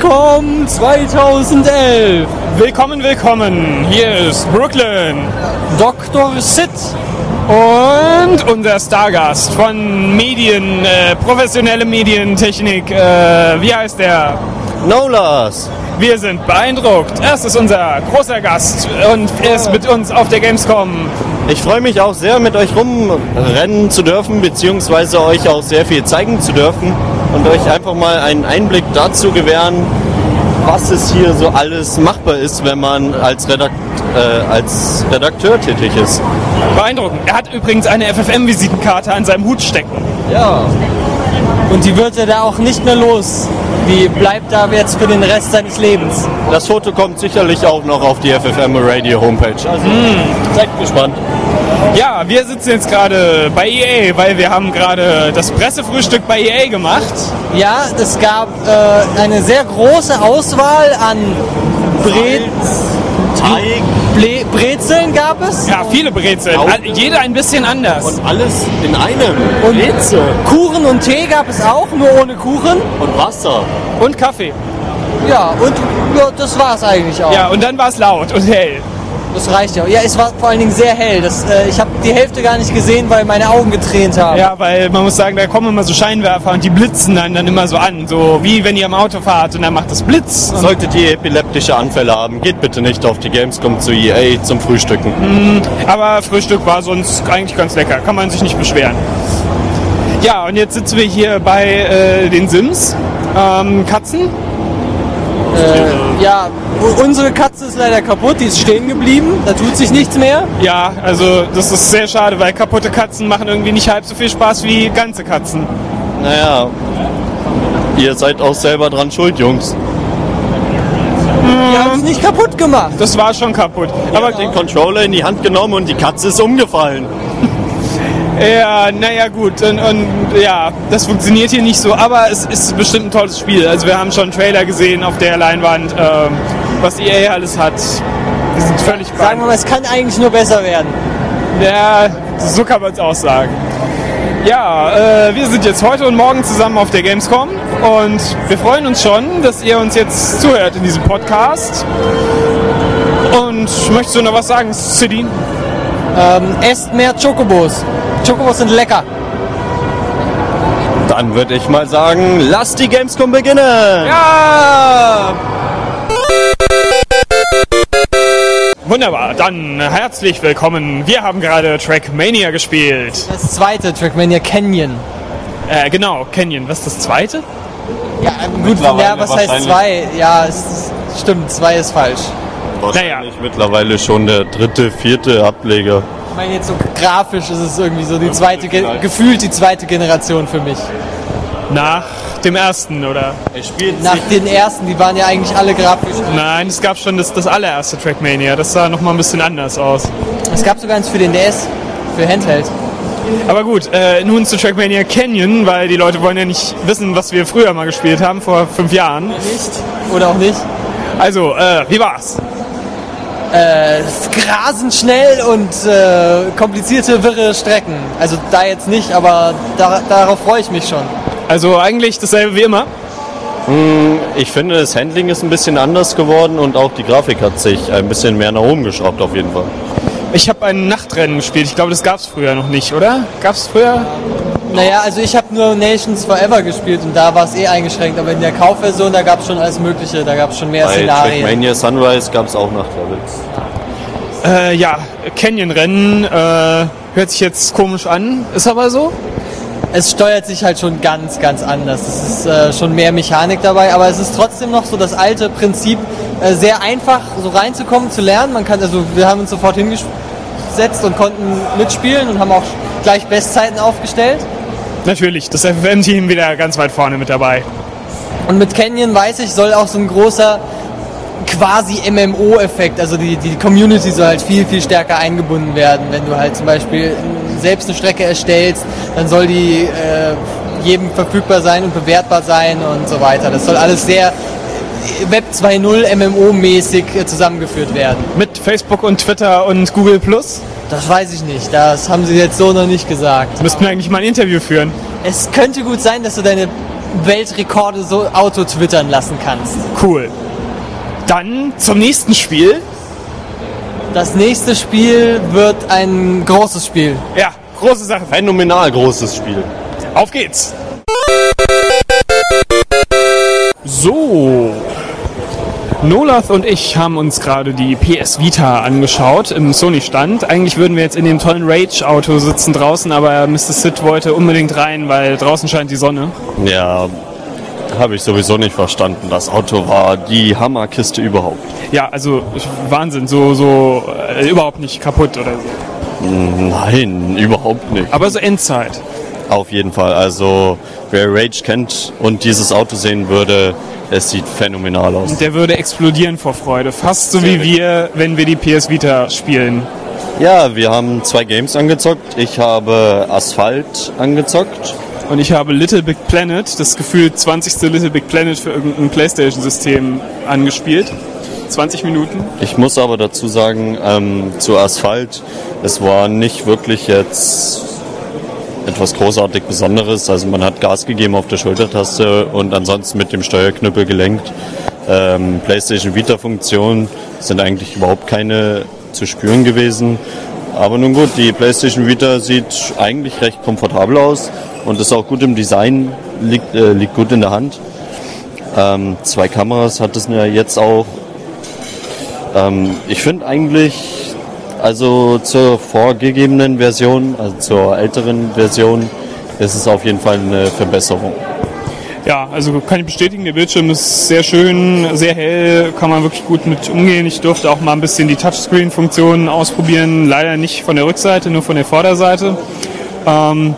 Gamescom 2011. Willkommen, willkommen. Hier ist Brooklyn Dr. Sid. und unser Stargast von Medien, äh, professionelle Medientechnik. Äh, wie heißt der? Nolas! Wir sind beeindruckt. Es ist unser großer Gast und er ist mit uns auf der Gamescom. Ich freue mich auch sehr, mit euch rumrennen zu dürfen, beziehungsweise euch auch sehr viel zeigen zu dürfen und euch einfach mal einen Einblick dazu gewähren, was es hier so alles machbar ist, wenn man als, Redakt äh, als Redakteur tätig ist. Beeindruckend. Er hat übrigens eine FFM-Visitenkarte an seinem Hut stecken. Ja, Und die wird er da auch nicht mehr los. Die bleibt da jetzt für den Rest seines Lebens. das Foto kommt sicherlich auch noch auf die FFM Radio Homepage. Also seid gespannt. Ja, wir sitzen jetzt gerade bei EA, weil wir haben gerade das Pressefrühstück bei EA gemacht. Ja, es gab äh, eine sehr große Auswahl an Bre Teig Ble Brezeln gab es. Ja, viele Brezeln. Auch. Jeder ein bisschen anders. und alles in einem. Und Brezel Kuchen und Tee gab es auch, nur ohne Kuchen. und Wasser. Und Kaffee. Ja, und ja, das war es eigentlich auch. Ja, und dann war es laut und hell. Das reicht ja. Ja, es war vor allen Dingen sehr hell. Das, äh, ich habe die Hälfte gar nicht gesehen, weil meine Augen getränt haben. Ja, weil man muss sagen, da kommen immer so Scheinwerfer und die blitzen dann, dann immer so an. So wie wenn ihr am Auto fahrt und dann macht das Blitz. Solltet ihr epileptische Anfälle haben, geht bitte nicht auf die Gamescom zu EA zum Frühstücken. Aber Frühstück war sonst eigentlich ganz lecker, kann man sich nicht beschweren. Ja, und jetzt sitzen wir hier bei äh, den Sims. Ähm, Katzen. Äh, ja, unsere Katze ist leider kaputt, die ist stehen geblieben, da tut sich nichts mehr. Ja, also das ist sehr schade, weil kaputte Katzen machen irgendwie nicht halb so viel Spaß wie ganze Katzen. Naja, ihr seid auch selber dran schuld, Jungs. Die haben es nicht kaputt gemacht. Das war schon kaputt. Aber Aber den Controller in die Hand genommen und die Katze ist umgefallen. Ja, naja gut. Und, und ja, das funktioniert hier nicht so, aber es ist bestimmt ein tolles Spiel. Also wir haben schon einen Trailer gesehen auf der Leinwand, ähm, was EA alles hat. Wir sind völlig Sagen wir mal, es kann eigentlich nur besser werden. Ja, so kann man es auch sagen. Ja, äh, wir sind jetzt heute und morgen zusammen auf der Gamescom und wir freuen uns schon, dass ihr uns jetzt zuhört in diesem Podcast. Und möchtest du noch was sagen, City? Ähm, esst mehr Chocobos. Chocobos sind lecker. Dann würde ich mal sagen, lasst die Gamescom beginnen. Ja! Wunderbar, dann herzlich willkommen. Wir haben gerade Trackmania gespielt. Das zweite Trackmania Canyon. Äh, genau, Canyon. Was ist das zweite? Ja, gut, ja, was heißt zwei? Ja, es ist, stimmt, zwei ist falsch. Wahrscheinlich mittlerweile schon der dritte, vierte Ableger. Ich meine jetzt so grafisch ist es irgendwie so die zweite, Ge vielleicht. gefühlt die zweite Generation für mich. Nach dem ersten, oder? Er spielt Nach den ersten, die waren ja eigentlich alle grafisch. Nein, es gab schon das, das allererste Trackmania. Das sah noch mal ein bisschen anders aus. Es gab sogar eins für den DS, für Handheld. Aber gut, äh, nun zu Trackmania Canyon, weil die Leute wollen ja nicht wissen, was wir früher mal gespielt haben, vor fünf Jahren. Nicht? Oder auch nicht? Also, äh, wie war's? Äh, rasend schnell und äh, komplizierte, wirre Strecken. Also da jetzt nicht, aber da, darauf freue ich mich schon. Also eigentlich dasselbe wie immer. Ich finde, das Handling ist ein bisschen anders geworden und auch die Grafik hat sich ein bisschen mehr nach oben geschraubt auf jeden Fall. Ich habe ein Nachtrennen gespielt. Ich glaube, das gab's früher noch nicht, oder? Gab's früher? Naja, also ich habe nur Nations Forever gespielt und da war es eh eingeschränkt, aber in der Kaufversion, da gab es schon alles Mögliche, da gab es schon mehr Bei Szenarien. Trackmania Sunrise gab es auch Nachtlevels. Äh, ja, Canyon-Rennen äh, hört sich jetzt komisch an, ist aber so. Es steuert sich halt schon ganz, ganz anders. Es ist äh, schon mehr Mechanik dabei, aber es ist trotzdem noch so das alte Prinzip, äh, sehr einfach so reinzukommen, zu lernen. Man kann, also wir haben uns sofort hingesetzt und konnten mitspielen und haben auch gleich Bestzeiten aufgestellt. Natürlich, das FFM-Team wieder ganz weit vorne mit dabei. Und mit Canyon weiß ich, soll auch so ein großer quasi MMO-Effekt, also die, die Community soll halt viel, viel stärker eingebunden werden. Wenn du halt zum Beispiel selbst eine Strecke erstellst, dann soll die äh, jedem verfügbar sein und bewertbar sein und so weiter. Das soll alles sehr äh, Web 2.0 MMO-mäßig äh, zusammengeführt werden. Mit Facebook und Twitter und Google Plus Das weiß ich nicht, das haben sie jetzt so noch nicht gesagt. müssten wir eigentlich mal ein Interview führen. Es könnte gut sein, dass du deine Weltrekorde so Auto twittern lassen kannst. Cool. Dann zum nächsten Spiel. Das nächste Spiel wird ein großes Spiel. Ja, große Sache. Phänomenal großes Spiel. Auf geht's. So. Nolath und ich haben uns gerade die PS Vita angeschaut im Sony-Stand. Eigentlich würden wir jetzt in dem tollen Rage-Auto sitzen draußen, aber Mr. Sid wollte unbedingt rein, weil draußen scheint die Sonne. Ja, habe ich sowieso nicht verstanden. Das Auto war die Hammerkiste überhaupt. Ja, also Wahnsinn, so, so äh, überhaupt nicht kaputt oder so. Nein, überhaupt nicht. Aber so Endzeit. Auf jeden Fall. Also wer Rage kennt und dieses Auto sehen würde, es sieht phänomenal aus. Der würde explodieren vor Freude. Fast so wie wir, wenn wir die PS Vita spielen. Ja, wir haben zwei Games angezockt. Ich habe Asphalt angezockt. Und ich habe Little Big Planet, das gefühlt 20. Little Big Planet für irgendein Playstation-System angespielt. 20 Minuten. Ich muss aber dazu sagen, ähm, zu Asphalt, es war nicht wirklich jetzt etwas großartig Besonderes. Also man hat Gas gegeben auf der Schultertaste und ansonsten mit dem Steuerknüppel gelenkt. Ähm, PlayStation Vita-Funktionen sind eigentlich überhaupt keine zu spüren gewesen. Aber nun gut, die PlayStation Vita sieht eigentlich recht komfortabel aus und ist auch gut im Design, liegt, äh, liegt gut in der Hand. Ähm, zwei Kameras hat es ja jetzt auch. Ähm, ich finde eigentlich, also zur vorgegebenen Version, also zur älteren Version, ist es auf jeden Fall eine Verbesserung. Ja, also kann ich bestätigen, der Bildschirm ist sehr schön, sehr hell, kann man wirklich gut mit umgehen. Ich durfte auch mal ein bisschen die Touchscreen-Funktionen ausprobieren, leider nicht von der Rückseite, nur von der Vorderseite. Ähm,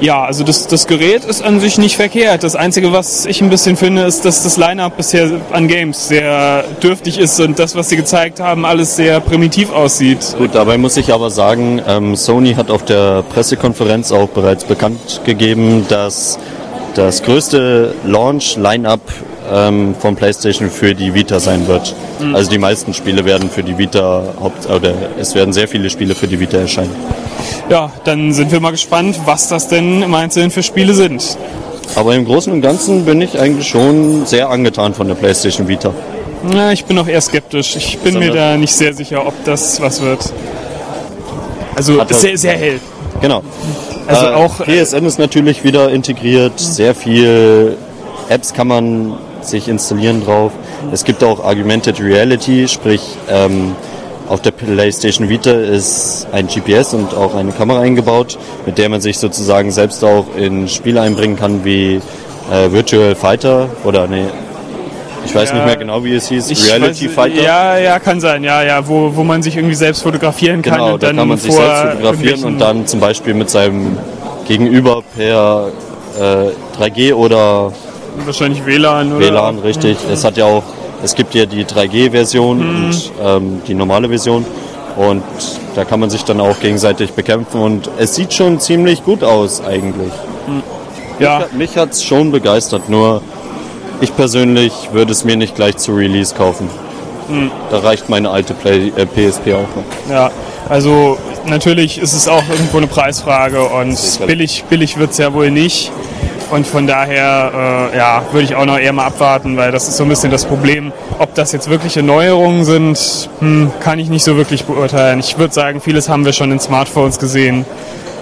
ja, also das, das Gerät ist an sich nicht verkehrt. Das Einzige, was ich ein bisschen finde, ist, dass das Line-Up bisher an Games sehr dürftig ist und das, was sie gezeigt haben, alles sehr primitiv aussieht. Gut, dabei muss ich aber sagen, ähm, Sony hat auf der Pressekonferenz auch bereits bekannt gegeben, dass das größte Launch-Line-Up ähm, von PlayStation für die Vita sein wird. Also die meisten Spiele werden für die Vita, Haupt oder es werden sehr viele Spiele für die Vita erscheinen. Ja, dann sind wir mal gespannt, was das denn im Einzelnen für Spiele sind. Aber im Großen und Ganzen bin ich eigentlich schon sehr angetan von der PlayStation Vita. Na, ich bin auch eher skeptisch. Ich bin mir da nicht sehr sicher, ob das was wird. Also Hat sehr, sehr hell. Genau. Also Äh, auch PSN ist natürlich wieder integriert. Sehr viel Apps kann man sich installieren drauf. Es gibt auch Augmented Reality, sprich ähm, auf der PlayStation Vita ist ein GPS und auch eine Kamera eingebaut, mit der man sich sozusagen selbst auch in Spiele einbringen kann wie äh, Virtual Fighter oder nee, ich weiß Ja, nicht mehr genau, wie es hieß, Reality weiß- Fighter. Ja, ja, kann sein. Ja, ja, wo, wo man sich irgendwie selbst fotografieren kann Genau, und da dann kann man sich selbst fotografieren und dann zum Beispiel mit seinem Gegenüber per äh, 3G oder wahrscheinlich WLAN oder WLAN, richtig. Es hat ja auch, es gibt ja die 3G-Version und ähm, die normale Version und da kann man sich dann auch gegenseitig bekämpfen und es sieht schon ziemlich gut aus eigentlich. Ja, Mich hat es schon begeistert, nur ich persönlich würde es mir nicht gleich zu Release kaufen. Da reicht meine alte Play, äh, PSP auch noch. ja. Also natürlich ist es auch irgendwo eine Preisfrage und billig, billig wird es ja wohl nicht. Und von daher äh, ja, würde ich auch noch eher mal abwarten, weil das ist so ein bisschen das Problem. Ob das jetzt wirkliche Neuerungen sind, hm, kann ich nicht so wirklich beurteilen. Ich würde sagen, vieles haben wir schon in Smartphones gesehen.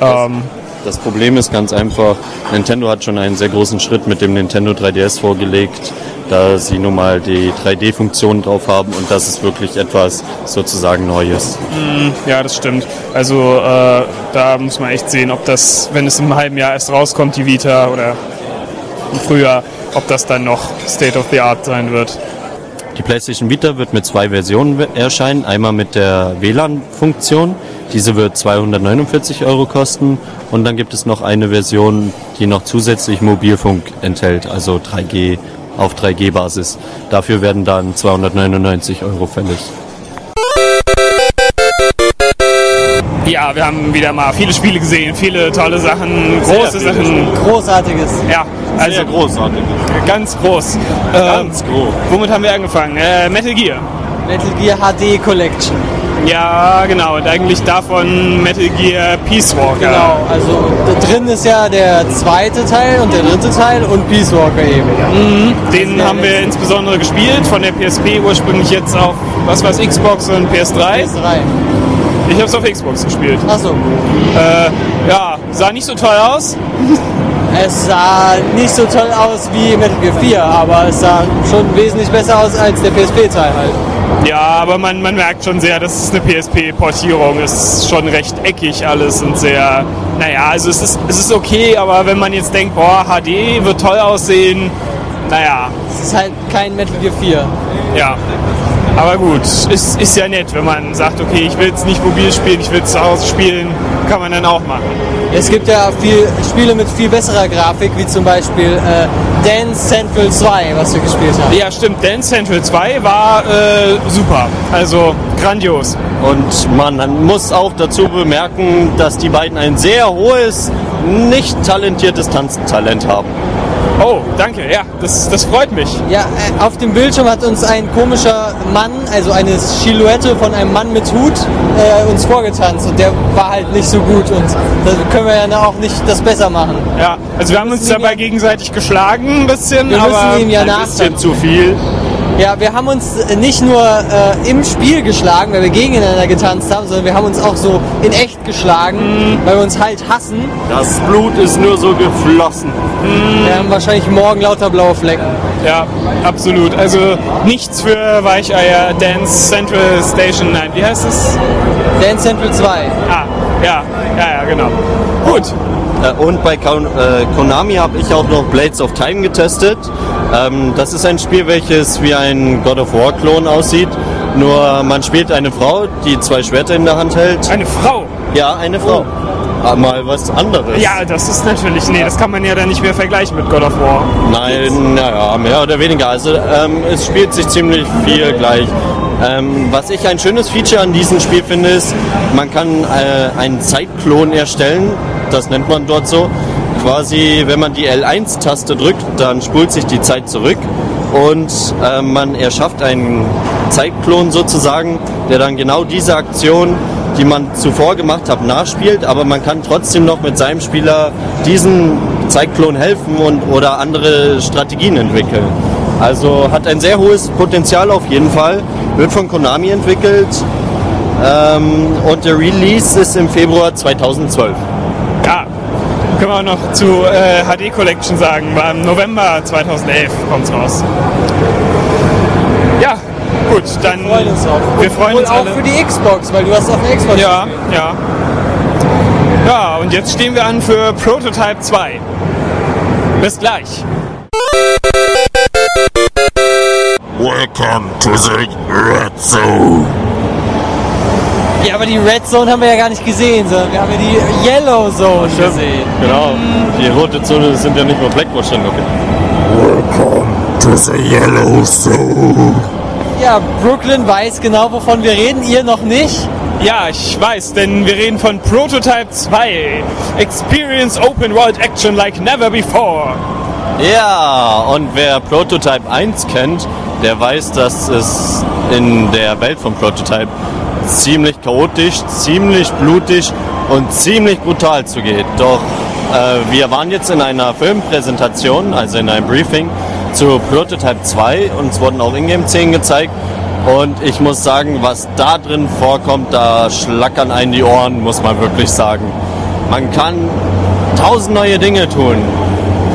Ähm, Das Problem ist ganz einfach, Nintendo hat schon einen sehr großen Schritt mit dem Nintendo 3DS vorgelegt, da sie nun mal die 3D-Funktion drauf haben und das ist wirklich etwas sozusagen Neues. Ja, das stimmt. Also äh, da muss man echt sehen, ob das, wenn es im halben Jahr erst rauskommt, die Vita oder im Frühjahr, ob das dann noch State of the Art sein wird. Die PlayStation Vita wird mit zwei Versionen erscheinen. Einmal mit der WLAN-Funktion. Diese wird 249 Euro kosten. Und dann gibt es noch eine Version, die noch zusätzlich Mobilfunk enthält, also 3G auf 3G-Basis. Dafür werden dann 299 Euro fällig. Ja, wir haben wieder mal viele Spiele gesehen, viele tolle Sachen, große viele Sachen. Großartiges. Ja, also großartig. ganz groß. Ähm, Ganz groß. womit haben wir angefangen? Äh, Metal Gear. Metal Gear HD Collection. Ja, genau. Und eigentlich davon Metal Gear Peace Walker. Genau, also da drin ist ja der zweite Teil und der dritte Teil und Peace Walker eben. Den Ja, haben wir insbesondere gespielt, von der PSP ursprünglich jetzt auf, was war's, Xbox und PS3. PS3. Ich habe es auf Xbox gespielt. Achso. Äh, ja, sah nicht so toll aus. Es sah nicht so toll aus wie Metal Gear 4, aber es sah schon wesentlich besser aus als der PSP-Teil halt. Ja, aber man, man merkt schon sehr, das ist eine PSP-Portierung. Es ist schon recht eckig alles und sehr, naja, also es ist, es ist okay, aber wenn man jetzt denkt, boah, HD wird toll aussehen, naja, Es ist halt kein Metal Gear 4. ja. Aber gut, ist, ist ja nett, wenn man sagt, okay, ich will es nicht mobil spielen, ich will es zu Hause spielen, kann man dann auch machen. Es gibt ja viel Spiele mit viel besserer Grafik, wie zum Beispiel äh, Dance Central 2, was wir gespielt haben. Ja, stimmt, Dance Central 2 war äh, super, also grandios. Und man muss auch dazu bemerken, dass die beiden ein sehr hohes, nicht talentiertes Tanztalent haben. Oh, danke, ja, das, das freut mich. Ja, äh, auf dem Bildschirm hat uns ein komischer Mann, also eine Silhouette von einem Mann mit Hut, äh, uns vorgetanzt und der war halt nicht so gut und da können wir ja auch nicht das besser machen. Ja, also wir haben uns dabei ja- gegenseitig geschlagen ein bisschen, Wir aber müssen ihm ja Ein bisschen zu viel. Ja, wir haben uns äh, nicht nur äh, im Spiel geschlagen, weil wir gegeneinander getanzt haben, sondern wir haben uns auch so in echt geschlagen, weil wir uns halt hassen. Das Blut ist nur so geflossen. Wir haben wahrscheinlich morgen lauter blaue Flecken. ja, absolut. Also nichts für Weicheier, Dance Central Station, nein, wie heißt es? Dance Central 2. Ah, ja, ja, ja, genau. Gut, Und bei äh, Konami habe ich auch noch Blades of Time getestet. Ähm, das ist ein Spiel, welches wie ein God of War Klon aussieht. Nur man spielt eine Frau, die zwei Schwerter in der Hand hält. eine Frau. Ja, eine Frau. Ah, Mal was anderes. Ja, das ist natürlich, nee, das kann man ja dann nicht mehr vergleichen mit God of War. Nein, naja, mehr oder weniger. Also ähm, es spielt sich ziemlich viel gleich. Ähm, was ich ein schönes Feature an diesem Spiel finde, ist, man kann äh, einen Zeitklon erstellen. Das nennt man dort so. Quasi, wenn man die L1-Taste drückt, dann spult sich die Zeit zurück und äh, man erschafft einen Zeitklon sozusagen, der dann genau diese Aktion, die man zuvor gemacht hat, nachspielt, aber man kann trotzdem noch mit seinem Spieler diesen Zeitklon helfen und oder andere Strategien entwickeln. Also hat ein sehr hohes Potenzial auf jeden Fall, wird von Konami entwickelt ähm, und der Release ist im Februar 2012. Können wir auch noch zu äh, HD Collection sagen. War im November 2011 kommt's raus. Ja, gut, dann. Wir freuen uns drauf. Wir freuen Und uns auch alle. für die Xbox, weil du hast auf der Xbox Ja, ja. Ja, und jetzt stehen wir an für Prototype 2. Bis gleich. Welcome to the Red Zone. Ja, aber die Red Zone haben wir ja gar nicht gesehen, sondern wir haben ja die Yellow Zone gesehen. Genau, die rote Zone sind ja nicht nur Blackboard stand, okay. Welcome to the Yellow Zone. Ja, Brooklyn weiß genau, wovon wir reden, ihr noch nicht. Ja, ich weiß, denn wir reden von Prototype 2. Experience Open World Action like never before. Ja, und wer Prototype 1 kennt, der weiß, dass es in der Welt von Prototype ziemlich chaotisch, ziemlich blutig und ziemlich brutal zugeht. Doch äh, wir waren jetzt in einer Filmpräsentation, also in einem Briefing zu Prototype 2 und es wurden auch Ingame-Szenen gezeigt. Und ich muss sagen, was da drin vorkommt, da schlackern einen die Ohren, muss man wirklich sagen. Man kann tausend neue Dinge tun.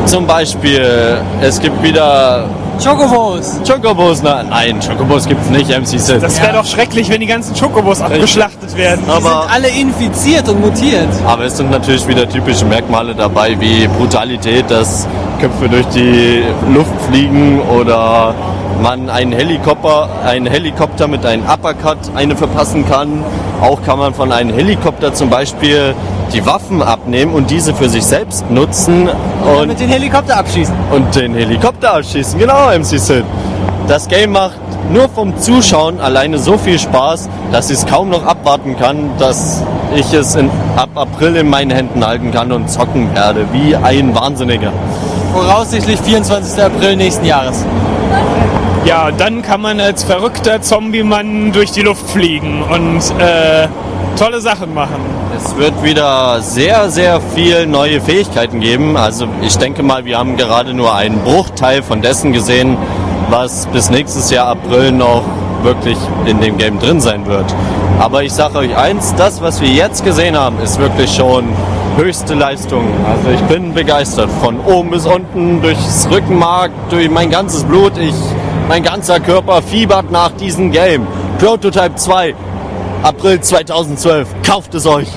Zum Beispiel, es gibt wieder Chocobos. Chocobos. Na, nein, Chocobos gibt es nicht, MC Sid. Das wäre doch schrecklich, wenn die ganzen Chocobos abgeschlachtet werden. Die sind aber, alle infiziert und mutiert. aber es sind natürlich wieder typische Merkmale dabei, wie Brutalität, dass Köpfe durch die Luft fliegen oder man einen Helikopter, einen Helikopter mit einem Uppercut eine verpassen kann. Auch kann man von einem Helikopter zum Beispiel die Waffen abnehmen und diese für sich selbst nutzen Und und mit den Helikopter abschießen. und den Helikopter abschießen. Genau, MC Sid. Das Game macht nur vom Zuschauen alleine so viel Spaß, dass ich es kaum noch abwarten kann, dass ich es in, ab April in meinen Händen halten kann und zocken werde, wie ein Wahnsinniger. Voraussichtlich 24. April nächsten Jahres. Ja, dann kann man als verrückter Zombie-Mann durch die Luft fliegen und äh, tolle Sachen machen. Es wird wieder sehr, sehr viel neue Fähigkeiten geben. Also ich denke mal, wir haben gerade nur einen Bruchteil von dessen gesehen, was bis nächstes Jahr April noch wirklich in dem Game drin sein wird. Aber ich sage euch eins, das, was wir jetzt gesehen haben, ist wirklich schon höchste Leistung. Also ich bin begeistert. Von oben bis unten, durchs Rückenmark, durch mein ganzes Blut. Ich, mein ganzer Körper fiebert nach diesem Game. Prototype 2, April 2012. Kauft es euch!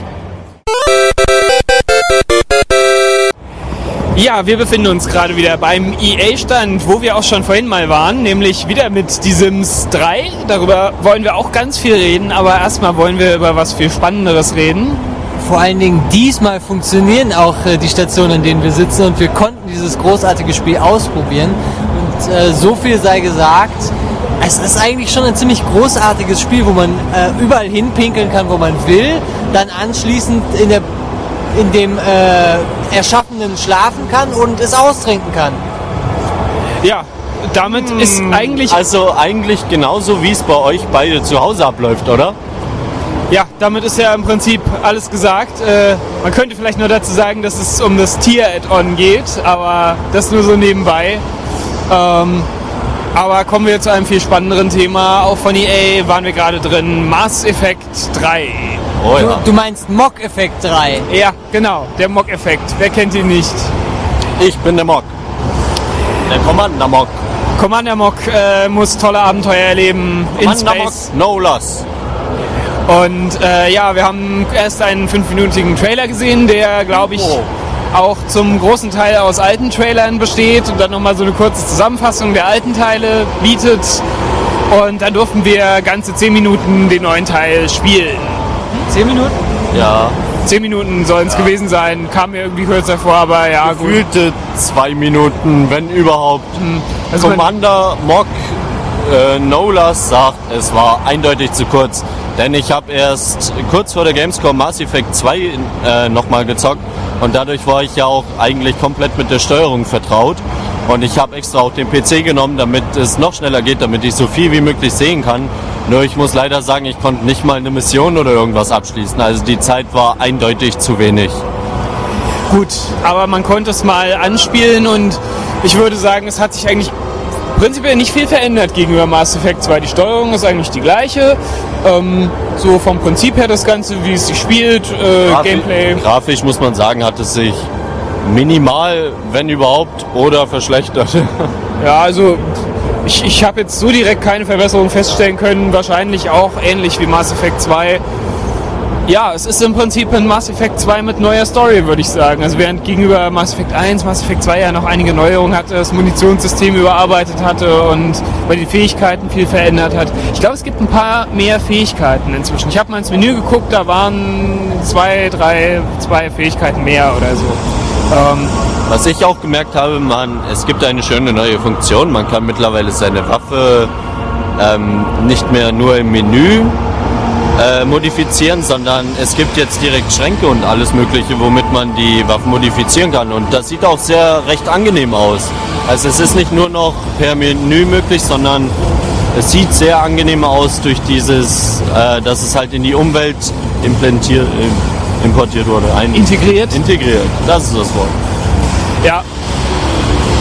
Ja, wir befinden uns gerade wieder beim EA-Stand, wo wir auch schon vorhin mal waren, nämlich wieder mit Die Sims 3. Darüber wollen wir auch ganz viel reden, aber erstmal wollen wir über was viel Spannenderes reden. Vor allen Dingen diesmal funktionieren auch äh, die Stationen, an denen wir sitzen und wir konnten dieses großartige Spiel ausprobieren. Und äh, so viel sei gesagt, es ist eigentlich schon ein ziemlich großartiges Spiel, wo man äh, überall hinpinkeln kann, wo man will, dann anschließend in, der, in dem äh, Erschaffenen schlafen kann und es austrinken kann. Ja, damit ist eigentlich Also eigentlich genauso, wie es bei euch beide zu Hause abläuft, oder? Ja, damit ist ja im Prinzip alles gesagt. Äh, man könnte vielleicht nur dazu sagen, dass es um das Tier-Add-on geht, aber das nur so nebenbei. Ähm, aber kommen wir zu einem viel spannenderen Thema. Auch von EA waren wir gerade drin. Mass Effect 3. Oh Du, ja. du meinst Mock Effect 3. Ja, genau, der Mock-Effekt. Wer kennt ihn nicht? Ich bin der Mock. Der Commander Mock. Commander Mock äh, muss tolle Abenteuer erleben in Commander Mock, Space. no loss. Und äh, ja, wir haben erst einen fünfminütigen Trailer gesehen, der, glaube ich, Oh. auch zum großen Teil aus alten Trailern besteht und dann nochmal so eine kurze Zusammenfassung der alten Teile bietet. Und dann durften wir ganze 10 Minuten den neuen Teil spielen. 10 Minuten? Ja, 10 Minuten sollen es gewesen sein, kam mir irgendwie kürzer vor, aber ja, gut. gefühlte zwei Minuten, wenn überhaupt. Also man- Commander Mock äh, Nolas sagt, es war eindeutig zu kurz. Denn ich habe erst kurz vor der Gamescom Mass Effect 2 äh, nochmal gezockt und dadurch war ich ja auch eigentlich komplett mit der Steuerung vertraut. Und ich habe extra auch den PC genommen, damit es noch schneller geht, damit ich so viel wie möglich sehen kann. Nur ich muss leider sagen, ich konnte nicht mal eine Mission oder irgendwas abschließen. Also die Zeit war eindeutig zu wenig. Gut, aber man konnte es mal anspielen und ich würde sagen, es hat sich eigentlich prinzipiell nicht viel verändert gegenüber Mass Effect 2. Die Steuerung ist eigentlich die gleiche. Ähm, so vom Prinzip her das Ganze, wie es sich spielt, äh, Grafi- Gameplay. Grafisch muss man sagen, hat es sich minimal, wenn überhaupt, oder verschlechtert. Ja, also ich, ich habe jetzt so direkt keine Verbesserung feststellen können. Wahrscheinlich auch ähnlich wie Mass Effect 2. Ja, es ist im Prinzip ein Mass Effect 2 mit neuer Story, würde ich sagen. Also während gegenüber Mass Effect 1 Mass Effect 2 ja noch einige Neuerungen hatte, das Munitionssystem überarbeitet hatte und bei den Fähigkeiten viel verändert hat. Ich glaube, es gibt ein paar mehr Fähigkeiten inzwischen. Ich habe mal ins Menü geguckt, da waren zwei, drei, zwei Fähigkeiten mehr oder so. Ähm, Was ich auch gemerkt habe, man, es gibt eine schöne neue Funktion. Man kann mittlerweile seine Waffe ähm, nicht mehr nur im Menü äh, modifizieren, sondern es gibt jetzt direkt Schränke und alles Mögliche, womit man die Waffen modifizieren kann. Und das sieht auch sehr recht angenehm aus. Also es ist nicht nur noch per Menü möglich, sondern es sieht sehr angenehm aus durch dieses, äh, dass es halt in die Umwelt implantiert, äh, importiert wurde. Ein, Integriert? Integriert, das ist das Wort. Ja.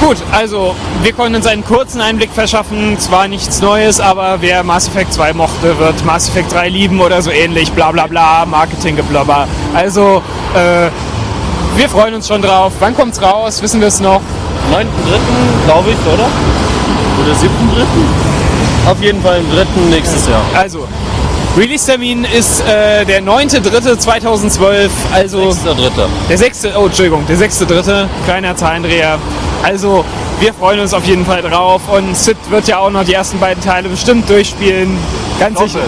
Gut, also wir konnten uns einen kurzen Einblick verschaffen. Zwar nichts Neues, aber wer Mass Effect 2 mochte, wird Mass Effect 3 lieben oder so ähnlich. Bla bla bla, Marketinggeblubber. Also, äh, wir freuen uns schon drauf. Wann kommt's raus? Wissen wir es noch? 9.3. glaube ich, oder? Oder 7.3. Auf jeden Fall im 3. nächstes Jahr. Also, Release-Termin ist äh, der 9.3.2012. Also 6.3. der sechste, oh Entschuldigung, der sechste dritte, kleiner Zahlendreher. Also wir freuen uns auf jeden Fall drauf und Sid wird ja auch noch die ersten beiden Teile bestimmt durchspielen. Ganz sicher.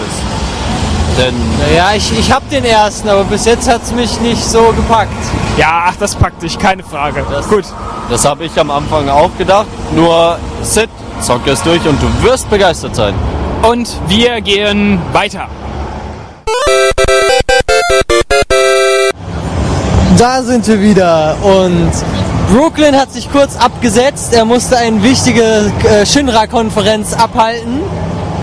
Denn Naja, ich, ich hab den ersten, aber bis jetzt hat's mich nicht so gepackt. Ja, ach, das packt dich, keine Frage. Gut. das habe ich am Anfang auch gedacht. Nur Sid, zock es durch und du wirst begeistert sein. Und wir gehen weiter. Da sind wir wieder und Brooklyn hat sich kurz abgesetzt. Er musste eine wichtige äh, Shinra-Konferenz abhalten.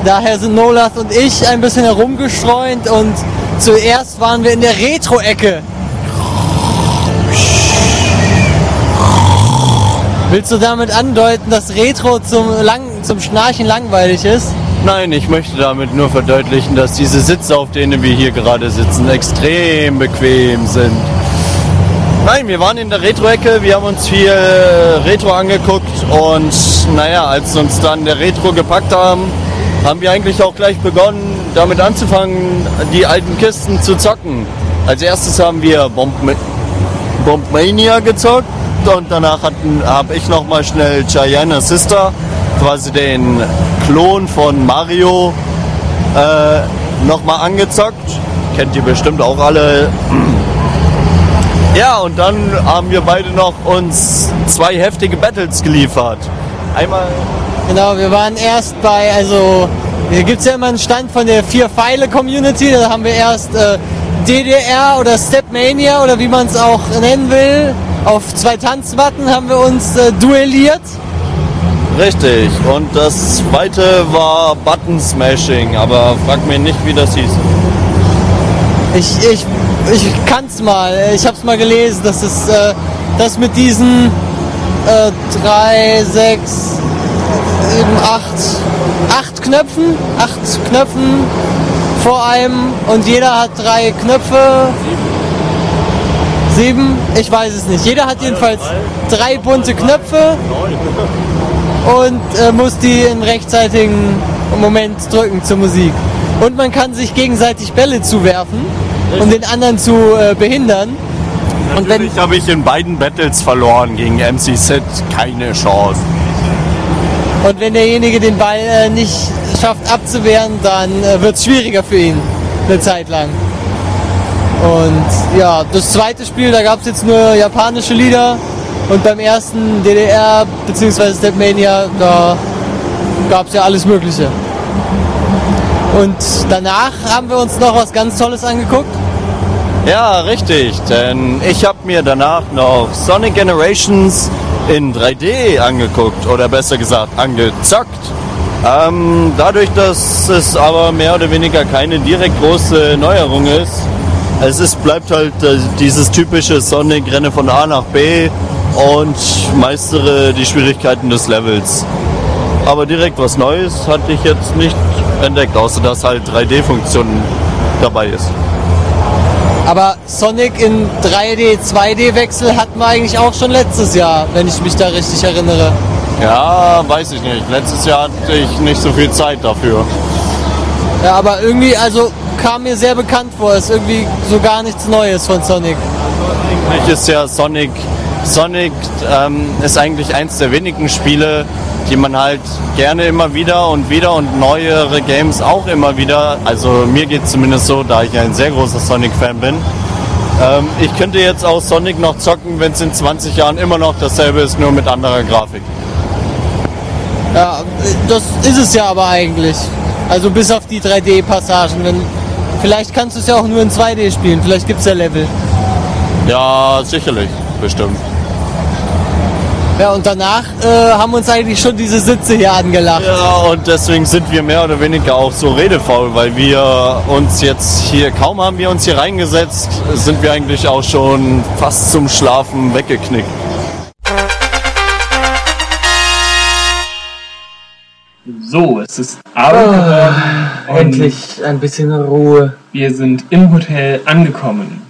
Daher sind Nolath und ich ein bisschen herumgestreunt und zuerst waren wir in der Retro-Ecke. Willst du damit andeuten, dass Retro zum, lang, zum Schnarchen langweilig ist? Nein, ich möchte damit nur verdeutlichen, dass diese Sitze, auf denen wir hier gerade sitzen, extrem bequem sind. Nein, wir waren in der Retro-Ecke, wir haben uns viel Retro angeguckt und naja, als uns dann der Retro gepackt haben, haben wir eigentlich auch gleich begonnen, damit anzufangen, die alten Kisten zu zocken. Als erstes haben wir Bomb Bombmania gezockt und danach habe ich nochmal schnell Gianna Sister, quasi den Klon von Mario, äh, nochmal angezockt. Kennt ihr bestimmt auch alle. Ja, und dann haben wir beide noch uns zwei heftige Battles geliefert. Einmal Genau, wir waren erst bei, also hier gibt es ja immer einen Stand von der Vier-Pfeile-Community. Da haben wir erst äh, DDR oder Stepmania oder wie man es auch nennen will. Auf zwei Tanzmatten haben wir uns äh, duelliert. Richtig. Und das zweite war Button Smashing, aber frag mich nicht, wie das hieß. Ich, ich, ich kann's mal. Ich hab's mal gelesen, dass es äh, das mit diesen äh, drei, sechs, sieben, acht, acht Knöpfen, acht Knöpfen vor einem und jeder hat drei Knöpfe. Sieben, ich weiß es nicht. Jeder hat jedenfalls drei bunte Knöpfe und äh, muss die im rechtzeitigen Moment drücken zur Musik. Und man kann sich gegenseitig Bälle zuwerfen, um den anderen zu äh, behindern. Und wenn, Natürlich habe ich in beiden Battles verloren gegen MC Sid. Keine Chance. und wenn derjenige den Ball äh, nicht schafft abzuwehren, dann äh, wird es schwieriger für ihn eine Zeit lang. Und ja, das zweite Spiel, da gab es jetzt nur japanische Lieder. Und beim ersten DDR bzw. Stepmania, da gab es ja alles Mögliche. Und danach haben wir uns noch was ganz Tolles angeguckt. Ja, richtig, denn ich habe mir danach noch Sonic Generations in 3D angeguckt oder besser gesagt angezockt. Ähm, dadurch, dass es aber mehr oder weniger keine direkt große Neuerung ist, es ist, bleibt halt äh, dieses typische Sonic-Rennen von A nach B und meistere die Schwierigkeiten des Levels. Aber direkt was Neues hatte ich jetzt nicht entdeckt, außer dass halt 3D-Funktion dabei ist. Aber Sonic in 3D, 2D-Wechsel hatten wir eigentlich auch schon letztes Jahr, wenn ich mich da richtig erinnere. Ja, weiß ich nicht. Letztes Jahr hatte ich nicht so viel Zeit dafür. Ja, aber irgendwie, also kam mir sehr bekannt vor. Ist irgendwie so gar nichts Neues von Sonic. Eigentlich ist ja Sonic, Sonic ähm, ist eigentlich eins der wenigen Spiele, die man halt gerne immer wieder und wieder und neuere Games auch immer wieder, also mir geht es zumindest so, da ich ein sehr großer Sonic-Fan bin. Ähm, ich könnte jetzt auch Sonic noch zocken, wenn es in 20 Jahren immer noch dasselbe ist, nur mit anderer Grafik. Ja, das ist es ja aber eigentlich. Also bis auf die 3D-Passagen. Wenn- Vielleicht kannst du es ja auch nur in 2D spielen. Vielleicht gibt es ja Level. Ja, sicherlich, bestimmt. Ja, und danach äh, haben uns eigentlich schon diese Sitze hier angelacht. Ja, und deswegen sind wir mehr oder weniger auch so redefaul, weil wir uns jetzt hier, kaum haben wir uns hier reingesetzt, sind wir eigentlich auch schon fast zum Schlafen weggeknickt. So, es ist Abend geworden. und Endlich ein bisschen Ruhe. Wir sind im Hotel angekommen.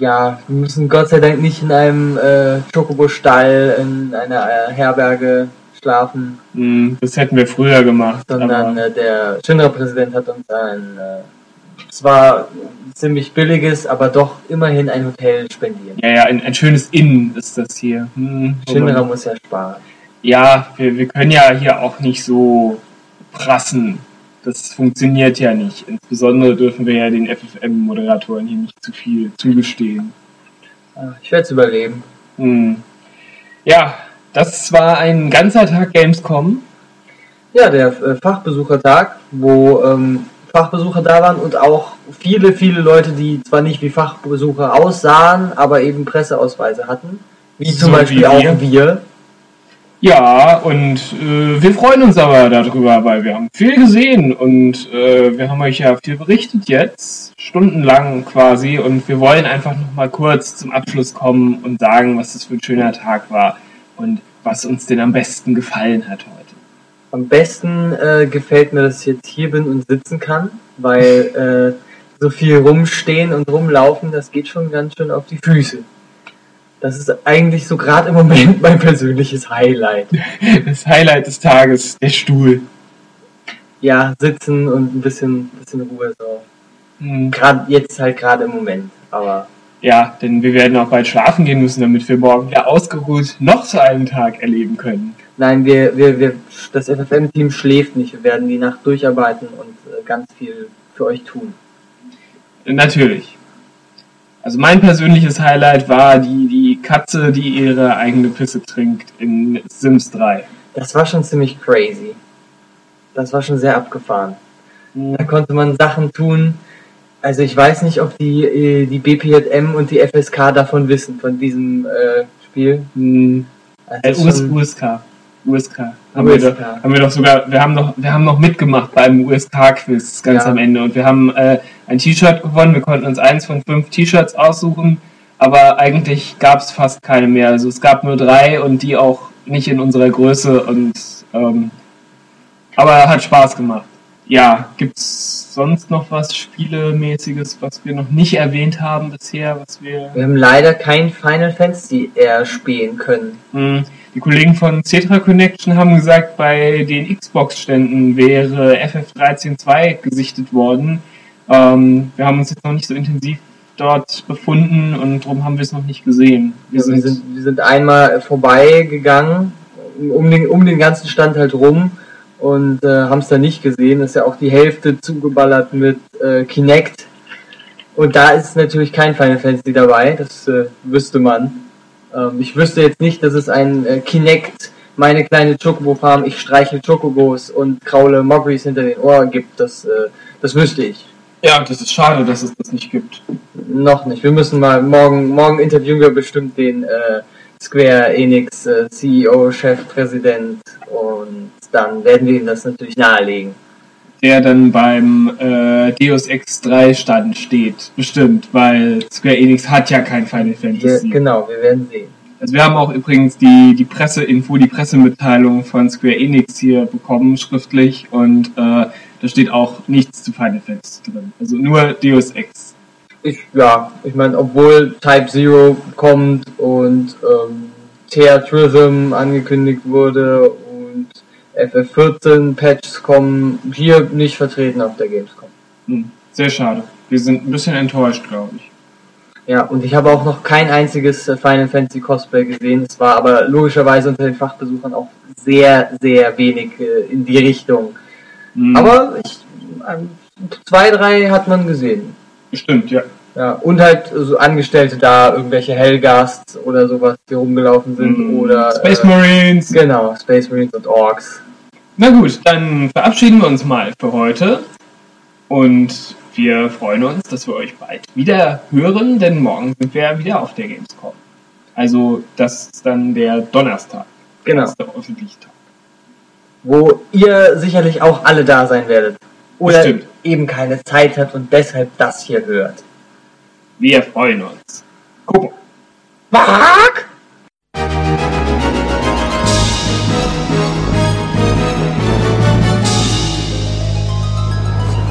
Ja, wir müssen Gott sei Dank nicht in einem äh, Chocobo-Stall in einer äh, Herberge schlafen, Hm, Das hätten wir früher gemacht. sondern äh, der Shinra-Präsident hat uns ein äh, zwar ziemlich billiges, aber doch immerhin ein Hotel spendiert. ja, ja, ein, ein schönes Inn ist das hier. Hm, Shinra muss ja sparen. ja, wir, wir können ja hier auch nicht so prassen. Das funktioniert ja nicht. Insbesondere dürfen wir ja den FFM-Moderatoren hier nicht zu viel zugestehen. Ah, Ich werde es überleben. Hm. Ja, das war ein ganzer Tag Gamescom. Ja, der äh, Fachbesuchertag, wo ähm, Fachbesucher da waren und auch viele, viele Leute, die zwar nicht wie Fachbesucher aussahen, aber eben Presseausweise hatten. Wie zum So Beispiel wie auch wir. Ja, und äh, wir freuen uns aber darüber, weil wir haben viel gesehen und äh, wir haben euch ja viel berichtet jetzt, stundenlang quasi, und wir wollen einfach noch mal kurz zum Abschluss kommen und sagen, was das für ein schöner Tag war und was uns denn am besten gefallen hat heute. Am besten äh, gefällt mir, dass ich jetzt hier bin und sitzen kann, weil äh, so viel rumstehen und rumlaufen, das geht schon ganz schön auf die Füße. Das ist eigentlich so gerade im Moment mein persönliches Highlight. Das Highlight des Tages, der Stuhl. Ja, sitzen und ein bisschen, bisschen Ruhe so. Hm. Gerade jetzt halt gerade im Moment, aber Ja, denn wir werden auch bald schlafen gehen müssen, damit wir morgen wieder ausgeruht noch so einen Tag erleben können. nein, wir, wir, wir, das FFM-Team schläft nicht. Wir werden die Nacht durcharbeiten und äh, ganz viel für euch tun. Natürlich. Also mein persönliches Highlight war die Katze, die ihre eigene Pisse trinkt in Sims 3. Das war schon ziemlich crazy. Das war schon sehr abgefahren. Da konnte man Sachen tun. Also ich weiß nicht, ob die, äh, die BPJM und die FSK davon wissen, von diesem äh, Spiel. Hm, Das äh, US, USK. USK. Haben, Wir USK. doch, haben wir doch sogar, wir haben noch, wir haben noch mitgemacht beim USK-Quiz ganz Ja. am Ende und wir haben äh, ein T-Shirt gewonnen. Wir konnten uns eins von fünf T-Shirts aussuchen, aber eigentlich gab es fast keine mehr. Also es gab nur drei und die auch nicht in unserer Größe und ähm, aber hat Spaß gemacht. Ja, gibt's sonst noch was Spielemäßiges, was wir noch nicht erwähnt haben bisher, was wir Wir haben leider kein Final Fantasy eher spielen können. hm, Die Kollegen von Cetra Connection haben gesagt, bei den Xbox-Ständen wäre FF13.2 gesichtet worden. Ähm, wir haben uns jetzt noch nicht so intensiv dort befunden und darum haben wir es noch nicht gesehen. Wir Wir, wir, sind, sind, wir sind einmal vorbeigegangen, um den, um den ganzen Stand halt rum und äh, haben es da nicht gesehen. Das ist ja auch die Hälfte zugeballert mit äh, Kinect. Und da ist natürlich kein Final Fantasy dabei, das äh, wüsste man. Ähm, ich wüsste jetzt nicht, dass es ein äh, Kinect, meine kleine Chocobo Farm, ich streiche Chocobos und kraule Mogris hinter den Ohren gibt. Das, äh, das wüsste ich. Ja, das ist schade, dass es das nicht gibt. Noch nicht. Wir müssen mal, morgen, morgen interviewen wir bestimmt den äh, Square Enix äh, CEO, Chefpräsident und dann werden wir ihm das natürlich nahelegen. Der dann beim äh, Deus Ex 3 Stand steht, bestimmt, weil Square Enix hat ja kein Final Fantasy. genau, wir werden sehen. Also wir haben auch übrigens die, die Presseinfo, die Pressemitteilung von Square Enix hier bekommen, schriftlich, und äh, da steht auch nichts zu Final Fantasy drin. Also nur Deus Ex. Ich, ja, ich meine, obwohl Type Zero kommt und ähm, Theatrism angekündigt wurde und FF14 Patches kommen, hier nicht vertreten auf der Gamescom. Hm, sehr schade. Wir sind ein bisschen enttäuscht, glaube ich. Ja, und ich habe auch noch kein einziges Final Fantasy Cosplay gesehen. Es war aber logischerweise unter den Fachbesuchern auch sehr, sehr wenig äh, in die Richtung. Hm, Aber ich, zwei, drei hat man gesehen. bestimmt, ja. Ja, und halt so Angestellte da, irgendwelche Hellgasts oder sowas, die rumgelaufen sind. Hm, Oder Space äh, Marines. Genau, Space Marines und Orks. Na gut, dann verabschieden wir uns mal für heute. Und wir freuen uns, dass wir euch bald wieder hören, denn morgen sind wir ja wieder auf der Gamescom. Also das ist dann der Donnerstag. Genau. Das ist der öffentliche Tag. Wo ihr sicherlich auch alle da sein werdet. Oder Bestimmt. eben keine Zeit habt und deshalb das hier hört. Wir freuen uns. Gucken. Fuck!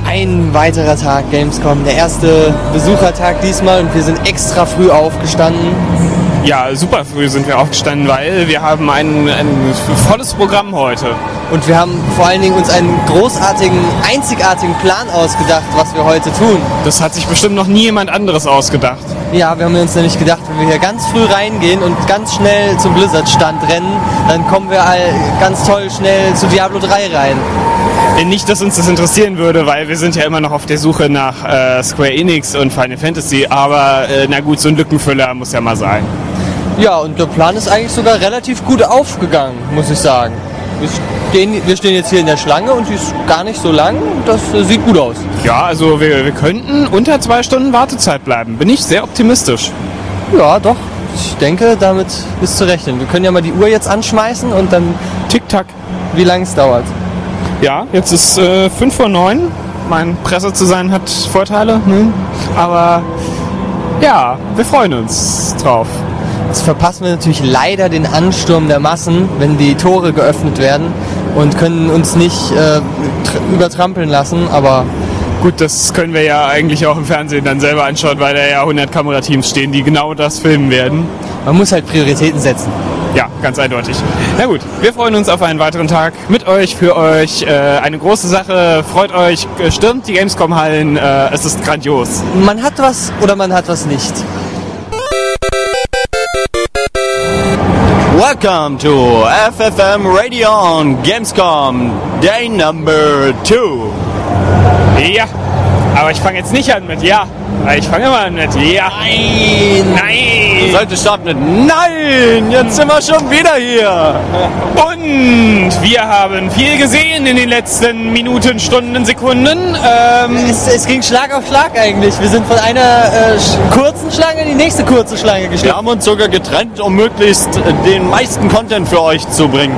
Ein weiterer Tag Gamescom, der erste Besuchertag diesmal und wir sind extra früh aufgestanden. Ja, super früh sind wir aufgestanden, weil wir haben ein, ein volles Programm heute. Und wir haben vor allen Dingen uns einen großartigen, einzigartigen Plan ausgedacht, was wir heute tun. Das hat sich bestimmt noch nie jemand anderes ausgedacht. Ja, wir haben uns nämlich gedacht, wenn wir hier ganz früh reingehen und ganz schnell zum Blizzard-Stand rennen, dann kommen wir all ganz toll schnell zu Diablo 3 rein. Äh, Nicht, dass uns das interessieren würde, weil wir sind ja immer noch auf der Suche nach äh, Square Enix und Final Fantasy, aber äh, na gut, so ein Lückenfüller muss ja mal sein. Ja, und der Plan ist eigentlich sogar relativ gut aufgegangen, muss ich sagen. Wir stehen, wir stehen jetzt hier in der Schlange und die ist gar nicht so lang. Das sieht gut aus. Ja, also wir, wir könnten unter zwei Stunden Wartezeit bleiben. Bin ich sehr optimistisch. Ja, doch. ich denke, damit ist zu rechnen. Wir können ja mal die Uhr jetzt anschmeißen und dann, Tick-Tack. wie lange es dauert. Ja, jetzt ist äh, 5 vor 9. Mein Presse zu sein hat Vorteile, ne? aber ja, wir freuen uns drauf. Jetzt verpassen wir natürlich leider den Ansturm der Massen, wenn die Tore geöffnet werden und können uns nicht äh, tr- übertrampeln lassen, aber Gut, das können wir ja eigentlich auch im Fernsehen dann selber anschauen, weil da ja 100 Kamerateams stehen, die genau das filmen werden. man muss halt Prioritäten setzen. Ja, ganz eindeutig. Na gut, wir freuen uns auf einen weiteren Tag mit euch, für euch. Äh, eine große Sache. Freut euch, äh, stürmt die Gamescom-Hallen. Äh, es ist grandios. Man hat was oder man hat was nicht. Welcome to FFM Radio on Gamescom, day number two. Ja, aber ich fange jetzt nicht an mit Ja. Ich fange immer an mit Ja. Nein! Nein! Sollte starten mit Nein, jetzt sind wir schon wieder hier. Und wir haben viel gesehen in den letzten Minuten, Stunden, Sekunden. Ähm, Es, es ging Schlag auf Schlag eigentlich. Wir sind von einer äh, kurzen Schlange in die nächste kurze Schlange Wir geschlichen. haben uns sogar getrennt, um möglichst den meisten Content für euch zu bringen.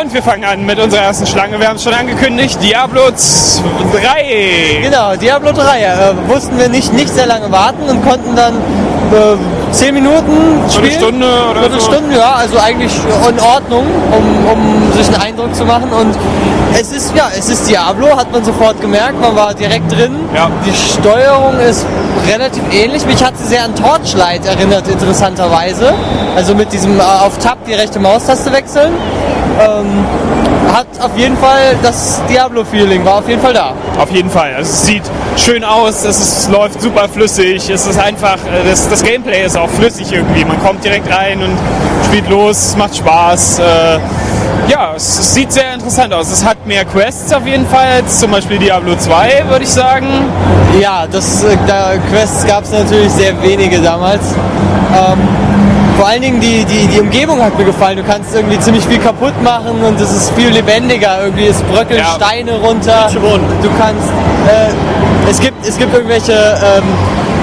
Und wir fangen an mit unserer ersten Schlange. Wir haben es schon angekündigt. Diablo 3. Genau, Diablo 3. Äh, wussten wir nicht, nicht sehr lange warten und konnten dann äh, 10 Minuten spielen. Viertelstunde oder so. Viertelstunde, ja, also eigentlich in Ordnung, um, um sich einen Eindruck zu machen. Und es ist, ja, es ist Diablo, hat man sofort gemerkt, man war direkt drin. Ja. Die Steuerung ist relativ ähnlich. Mich hat sie sehr an Torchlight erinnert, interessanterweise. Also mit diesem äh, auf Tab die rechte Maustaste wechseln. Ähm, hat auf jeden Fall das Diablo-Feeling, war auf jeden Fall da. Auf jeden Fall. Also es sieht schön aus, es ist, läuft super flüssig, es ist einfach, äh, das, das Gameplay ist auch flüssig irgendwie. Man kommt direkt rein und spielt los, es macht Spaß. Äh, ja, es, sieht sehr interessant aus. Es hat mehr Quests auf jeden Fall, als zum Beispiel Diablo 2, würde ich sagen. Ja, das, äh, da Quests gab es natürlich sehr wenige damals. Ähm, vor allen Dingen die, die, die Umgebung hat mir gefallen. Du kannst irgendwie ziemlich viel kaputt machen und es ist viel lebendiger. Irgendwie es bröckeln Ja. Steine runter. Du kannst, äh, es gibt, es gibt irgendwelche ähm,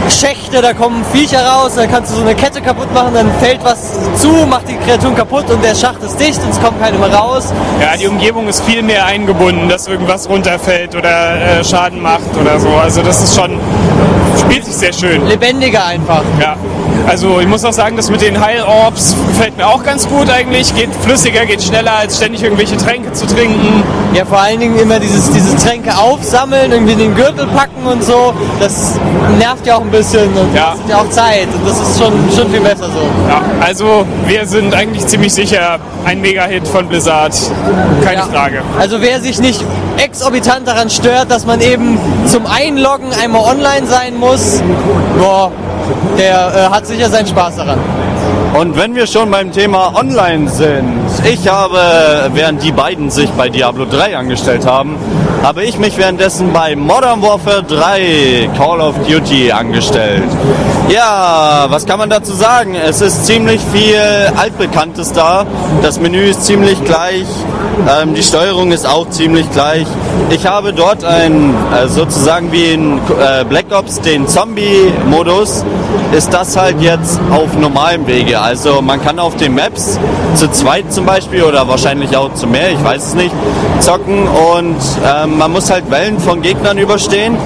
Schächte, da kommen Viecher raus, dann kannst du so eine Kette kaputt machen, dann fällt was zu, macht die Kreaturen kaputt und der Schacht ist dicht und es kommt keine mehr raus. Ja, die Umgebung ist viel mehr eingebunden, dass irgendwas runterfällt oder äh, Schaden macht oder so. Also das ist schon, spielt sich sehr schön. Lebendiger einfach. Ja, also ich muss auch sagen, das mit den Heil Orbs gefällt mir auch ganz gut eigentlich. Geht flüssiger, geht schneller, als ständig irgendwelche Tränke zu trinken. Ja, vor allen Dingen immer dieses, diese Tränke aufsammeln, irgendwie in den Gürtel packen und so. Das nervt ja auch ein bisschen und Ja. kostet ja auch Zeit. Und das ist schon, schon viel besser so. Ja, also wir sind eigentlich ziemlich sicher ein Mega-Hit von Blizzard. Keine Ja. Frage. Also wer sich nicht exorbitant daran stört, dass man eben zum Einloggen einmal online sein muss, boah, der äh, hat sicher seinen Spaß daran. Und wenn wir schon beim Thema Online sind, ich habe, während die beiden sich bei Diablo 3 angestellt haben, habe ich mich währenddessen bei Modern Warfare 3 Call of Duty angestellt. Ja, was kann man dazu sagen? Es ist ziemlich viel Altbekanntes da. Das Menü ist ziemlich gleich. Ähm, die Steuerung ist auch ziemlich gleich. Ich habe dort ein, äh, sozusagen wie in äh, Black Ops, den Zombie-Modus, ist das halt jetzt auf normalem Wege. Also man kann auf den Maps zu zweit zum Beispiel oder wahrscheinlich auch zu mehr, ich weiß es nicht, zocken und ähm, man muss halt Wellen von Gegnern überstehen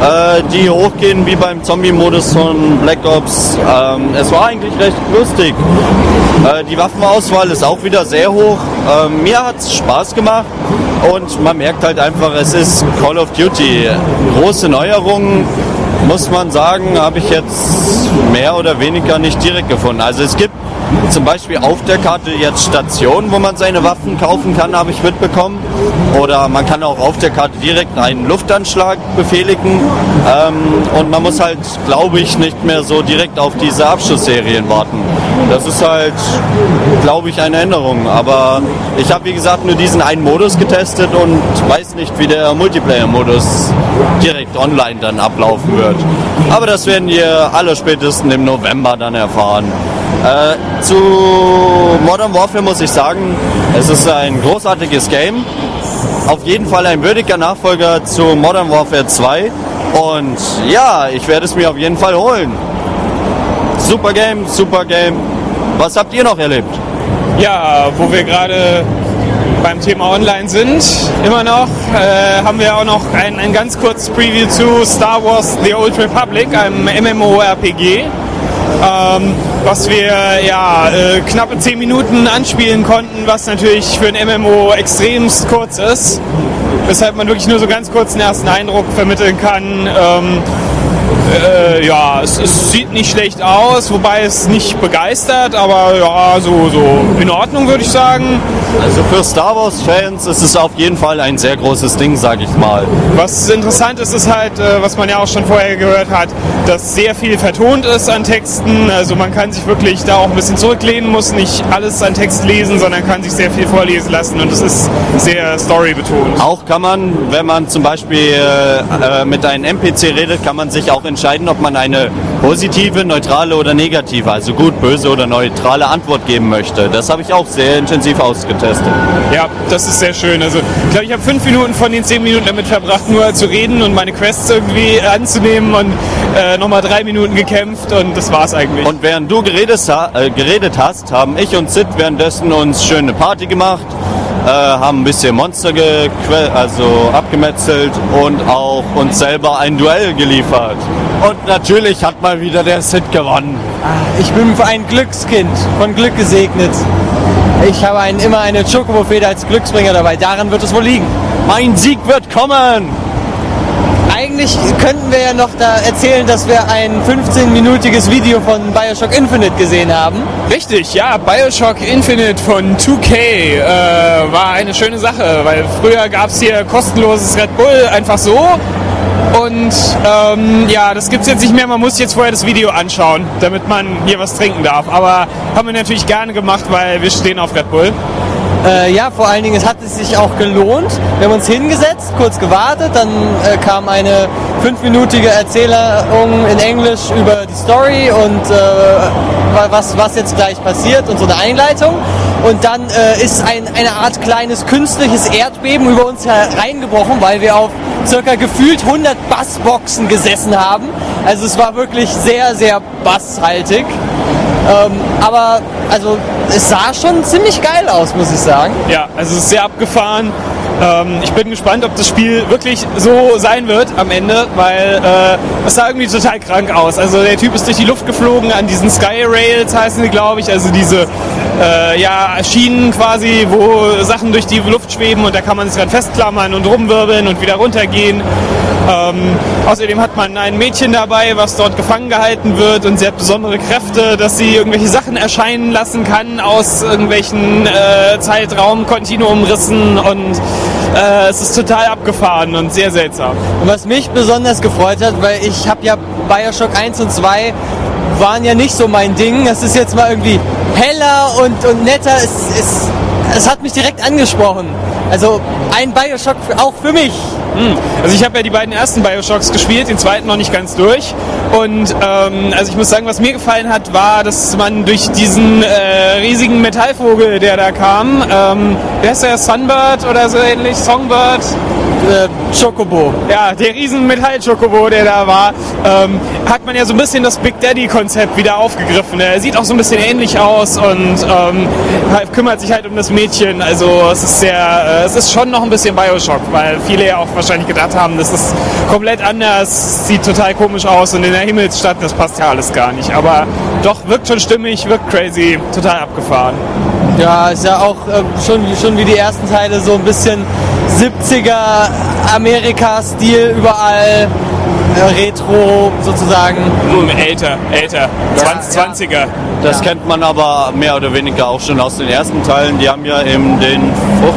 äh, die hochgehen wie beim Zombie-Modus von Black Ops. Ähm, es war eigentlich recht lustig. Äh, die Waffenauswahl ist auch wieder sehr hoch. Ähm, mir hat es Spaß gemacht und man merkt halt einfach, es ist Call of Duty. Große Neuerungen, muss man sagen, habe ich jetzt mehr oder weniger nicht direkt gefunden. Also es gibt zum Beispiel auf der Karte jetzt Stationen, wo man seine Waffen kaufen kann, habe ich mitbekommen. Oder man kann auch auf der Karte direkt einen Luftanschlag befehligen. Ähm, und man muss halt, glaube ich, nicht mehr so direkt auf diese Abschussserien warten. Das ist halt, glaube ich, eine Änderung. Aber ich habe, wie gesagt, nur diesen einen Modus getestet und weiß nicht, wie der Multiplayer-Modus direkt online dann ablaufen wird. Aber das werden wir alle spätestens im November dann erfahren. Äh, zu Modern Warfare muss ich sagen, es ist ein großartiges Game. Auf jeden Fall ein würdiger Nachfolger zu Modern Warfare 2. Und ja, ich werde es mir auf jeden Fall holen. Super Game, super Game. Was habt ihr noch erlebt? Ja, wo wir gerade beim Thema Online sind, immer noch, äh, haben wir auch noch ein, ein ganz kurzes Preview zu Star Wars The Old Republic, einem MMORPG, ähm, was wir ja äh, knappe 10 Minuten anspielen konnten, was natürlich für ein MMO extremst kurz ist, weshalb man wirklich nur so ganz kurz einen ersten Eindruck vermitteln kann. Ähm, äh, ja, es, es sieht nicht schlecht aus, wobei es nicht begeistert, aber ja, so, so in Ordnung würde ich sagen. Also für Star Wars-Fans ist es auf jeden Fall ein sehr großes Ding, sag ich mal. Was interessant ist, ist halt, äh, was man ja auch schon vorher gehört hat, dass sehr viel vertont ist an Texten. Also man kann sich wirklich da auch ein bisschen zurücklehnen, muss nicht alles an Text lesen, sondern kann sich sehr viel vorlesen lassen und es ist sehr storybetont. Auch kann man, wenn man zum Beispiel äh, äh, mit einem NPC redet, kann man sich auch entscheiden, ob man eine positive, neutrale oder negative, also gut, böse oder neutrale Antwort geben möchte. Das habe ich auch sehr intensiv ausgetestet. Ja, das ist sehr schön. Also ich glaube, ich habe fünf Minuten von den zehn Minuten damit verbracht, nur zu reden und meine Quests irgendwie anzunehmen und äh, nochmal drei Minuten gekämpft und das war's eigentlich. Und während du geredet, äh, geredet hast, haben ich und Sid währenddessen uns schöne Party gemacht, äh, haben ein bisschen Monster also abgemetzelt und auch uns selber ein Duell geliefert. Und natürlich hat mal wieder der Sid gewonnen. Ich bin ein Glückskind, von Glück gesegnet. Ich habe ein, immer eine Chocobo-Feder als Glücksbringer dabei. Daran wird es wohl liegen. Mein Sieg wird kommen! Eigentlich könnten wir ja noch da erzählen, dass wir ein 15-minütiges Video von Bioshock Infinite gesehen haben. Richtig, ja, Bioshock Infinite von 2K äh, war eine schöne Sache, weil früher gab es hier kostenloses Red Bull einfach so. Und ähm, ja, das gibt's jetzt nicht mehr. Man muss jetzt vorher das Video anschauen, damit man hier was trinken darf. Aber haben wir natürlich gerne gemacht, weil wir stehen auf Red Bull. Äh, ja, vor allen Dingen, es hat es sich auch gelohnt. Wir haben uns hingesetzt, kurz gewartet, dann äh, kam eine fünfminütige Erzählung in Englisch über die Story und äh, wa- was, was jetzt gleich passiert und so eine Einleitung. Und dann äh, ist ein, eine Art kleines künstliches Erdbeben über uns hereingebrochen, weil wir auf circa gefühlt 100 Bassboxen gesessen haben. Also es war wirklich sehr, sehr basshaltig. Ähm, aber also es sah schon ziemlich geil aus, muss ich sagen. Ja, also es ist sehr abgefahren. Ähm, ich bin gespannt, ob das Spiel wirklich so sein wird am Ende, weil äh, es sah irgendwie total krank aus. Also der Typ ist durch die Luft geflogen an diesen Sky Rails heißen die, glaube ich, also diese äh, ja, Schienen quasi, wo Sachen durch die Luft schweben und da kann man sich dran festklammern und rumwirbeln und wieder runtergehen. Ähm, außerdem hat man ein Mädchen dabei, was dort gefangen gehalten wird und sie hat besondere Kräfte, dass sie irgendwelche Sachen erscheinen lassen kann aus irgendwelchen äh, Zeitraumkontinuumrissen und äh, es ist total abgefahren und sehr seltsam. Und was mich besonders gefreut hat, weil ich habe ja Bioshock 1 und 2 waren ja nicht so mein Ding. Es ist jetzt mal irgendwie heller und, und netter. Es, es, es hat mich direkt angesprochen. Also ein Bioshock auch für mich. Also ich habe ja die beiden ersten Bioshocks gespielt, den zweiten noch nicht ganz durch. Und ähm, also ich muss sagen, was mir gefallen hat, war, dass man durch diesen äh, riesigen Metallvogel, der da kam, ähm, wer ist der, Sunbird oder so ähnlich, Songbird, Chocobo. ja, der riesen Metall-Chocobo, der da war, ähm, hat man ja so ein bisschen das Big Daddy-Konzept wieder aufgegriffen. Er sieht auch so ein bisschen ähnlich aus und ähm, halt- kümmert sich halt um das Mädchen. Also es ist sehr, äh, es ist schon noch ein bisschen Bioshock, weil viele ja auch wahrscheinlich gedacht haben, das ist komplett anders, sieht total komisch aus und in der Himmelsstadt, das passt ja alles gar nicht. Aber doch, wirkt schon stimmig, wirkt crazy, total abgefahren. Ja, ist ja auch äh, schon, schon wie die ersten Teile so ein bisschen 70er Amerika-Stil überall. Äh, Retro sozusagen. Älter, älter, 20, 20er. Das kennt man aber mehr oder weniger auch schon aus den ersten Teilen. Die haben ja in den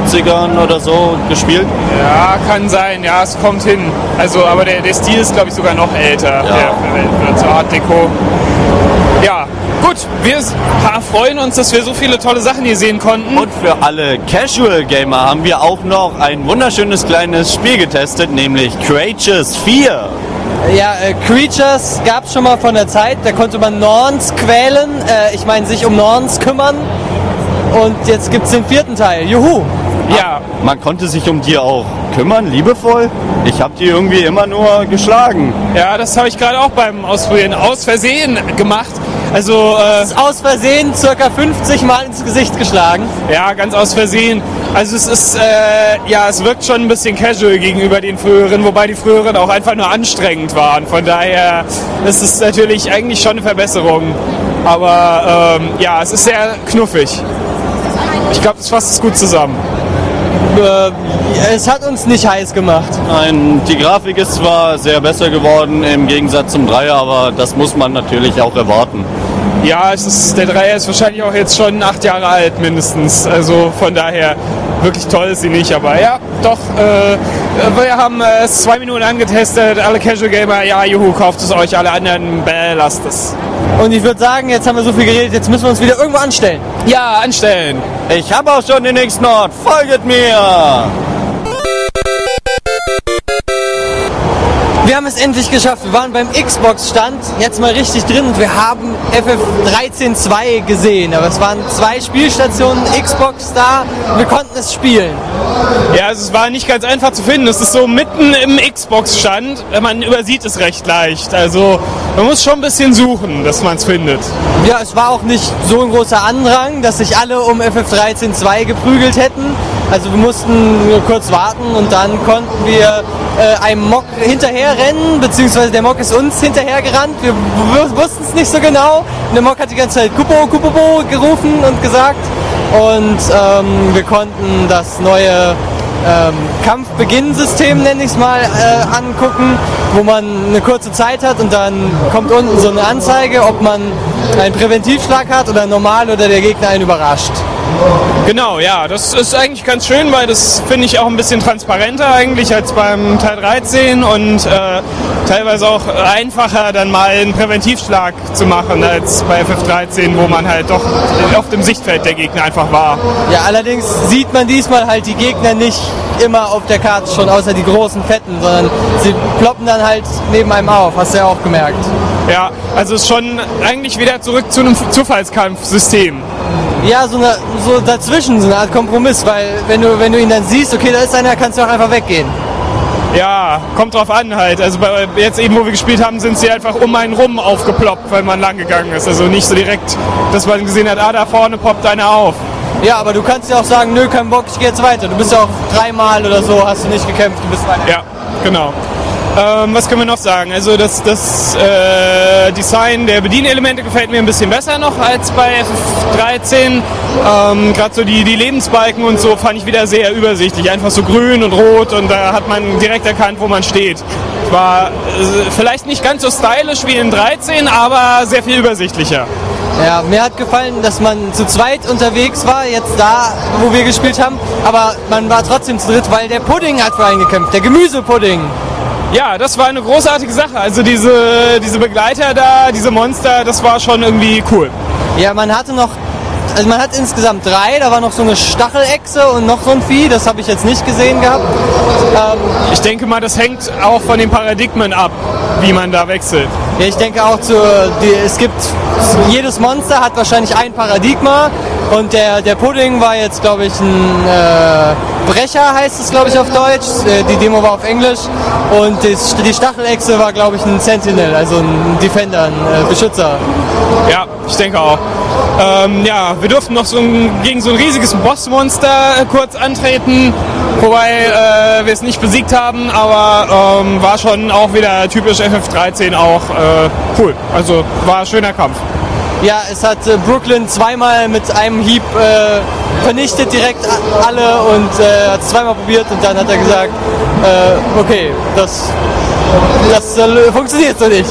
50ern oder so gespielt. Ja, kann sein, ja, es kommt hin. Also, aber der, der Stil ist, glaube ich, sogar noch älter, der verwendet wird, zur Art Deco. Ja, gut, wir freuen uns, dass wir so viele tolle Sachen hier sehen konnten. Und für alle Casual Gamer haben wir auch noch ein wunderschönes kleines Spiel getestet, nämlich Courageous 4. Ja, äh, Creatures gab es schon mal von der Zeit, da konnte man Norns quälen, äh, ich meine sich um Norns kümmern. Und jetzt gibt es den vierten Teil. Juhu! ja, Man konnte sich um die auch kümmern, liebevoll. Ich habe die irgendwie immer nur geschlagen. ja, das habe ich gerade auch beim Ausprobieren aus Versehen gemacht. Also äh, Ist aus Versehen circa 50 Mal ins Gesicht geschlagen. ja, ganz aus Versehen. Also es ist äh, ja, es wirkt schon ein bisschen casual gegenüber den früheren, wobei die früheren auch einfach nur anstrengend waren. Von daher ist es natürlich eigentlich schon eine Verbesserung. Aber ähm, ja, es ist sehr knuffig. Ich glaube, das fasst es gut zusammen. Äh, es hat uns nicht heiß gemacht. Nein, die Grafik ist zwar sehr besser geworden im Gegensatz zum Dreier, aber das muss man natürlich auch erwarten. Ja, es ist, der Dreier ist wahrscheinlich auch jetzt schon acht Jahre alt mindestens. Also von daher wirklich toll ist sie nicht. Aber ja, doch, äh, wir haben äh, es zwei Minuten angetestet. Alle Casual Gamer, ja, juhu, kauft es euch. Alle anderen, bäh, lasst es. Und ich würde sagen, jetzt haben wir so viel geredet, jetzt müssen wir uns wieder irgendwo anstellen. Ja, anstellen. Ich habe auch schon den nächsten Ort. Folget mir! Wir haben es endlich geschafft. Wir waren beim Xbox-Stand, jetzt mal richtig drin und wir haben FF13.2 gesehen. Aber es waren zwei Spielstationen Xbox da wir konnten es spielen. Ja, also es war nicht ganz einfach zu finden. Es ist so mitten im Xbox-Stand. Man übersieht es recht leicht. Also man muss schon ein bisschen suchen, dass man es findet. Ja, es war auch nicht so ein großer Andrang, dass sich alle um FF13.2 geprügelt hätten. Also wir mussten kurz warten und dann konnten wir äh, einem Mock hinterherrennen, beziehungsweise der Mock ist uns hinterhergerannt. Wir wussten es nicht so genau. Und der Mock hat die ganze Zeit Kupo, Kupopo gerufen und gesagt. Und ähm, wir konnten das neue ähm, Kampfbeginnsystem, nenne ich es mal, äh, angucken, wo man eine kurze Zeit hat und dann kommt unten so eine Anzeige, ob man einen Präventivschlag hat oder normal oder der Gegner einen überrascht. Genau, ja, das ist eigentlich ganz schön, weil das finde ich auch ein bisschen transparenter eigentlich als beim Teil 13 und äh, teilweise auch einfacher dann mal einen Präventivschlag zu machen als bei FF13, wo man halt doch oft im Sichtfeld der Gegner einfach war. Ja, allerdings sieht man diesmal halt die Gegner nicht immer auf der Karte schon, außer die großen Fetten, sondern sie ploppen dann halt neben einem auf, hast du ja auch gemerkt. Ja, also ist schon eigentlich wieder zurück zu einem Zufallskampfsystem. Ja, so, eine, so dazwischen, so eine Art Kompromiss, weil wenn du, wenn du ihn dann siehst, okay, da ist einer, kannst du auch einfach weggehen. Ja, kommt drauf an halt. Also bei, jetzt eben, wo wir gespielt haben, sind sie einfach um einen rum aufgeploppt, weil man lang gegangen ist. Also nicht so direkt, dass man gesehen hat, ah, da vorne poppt einer auf. Ja, aber du kannst ja auch sagen, nö, kein Bock, ich gehe jetzt weiter. Du bist ja auch dreimal oder so, hast du nicht gekämpft, du bist weiter. Ja, genau. Ähm, was können wir noch sagen? Also das, das äh, Design der Bedienelemente gefällt mir ein bisschen besser noch als bei FF13. Ähm, Gerade so die, die Lebensbalken und so fand ich wieder sehr übersichtlich. Einfach so grün und rot und da hat man direkt erkannt, wo man steht. War äh, vielleicht nicht ganz so stylisch wie in 13, aber sehr viel übersichtlicher. Ja, mir hat gefallen, dass man zu zweit unterwegs war, jetzt da, wo wir gespielt haben, aber man war trotzdem zu dritt, weil der Pudding hat für einen gekämpft, der Gemüsepudding. Ja, das war eine großartige Sache. Also diese, diese Begleiter da, diese Monster, das war schon irgendwie cool. Ja, man hatte noch, also man hat insgesamt drei, da war noch so eine Stachelechse und noch so ein Vieh, das habe ich jetzt nicht gesehen gehabt. Ähm, Ich denke mal, das hängt auch von den Paradigmen ab, wie man da wechselt. ja, ich denke auch zu, die, es gibt, jedes Monster hat wahrscheinlich ein Paradigma und der, der Pudding war jetzt, glaube ich, ein äh, Brecher, heißt es, glaube ich, auf Deutsch. Äh, Die Demo war auf Englisch und das, die Stachelechse war, glaube ich, ein Sentinel, also ein Defender, ein äh, Beschützer. Ja, ich denke auch. Ähm, ja, wir durften noch so ein, gegen so ein riesiges Bossmonster äh, kurz antreten, wobei äh, wir es nicht besiegt haben, aber ähm, war schon auch wieder typisch FF13 auch äh, cool. Also war ein schöner Kampf. Ja, es hat äh, Brooklyn zweimal mit einem Hieb äh, vernichtet, direkt alle und äh, hat es zweimal probiert und dann hat er gesagt, äh, okay, das, das funktioniert so nicht.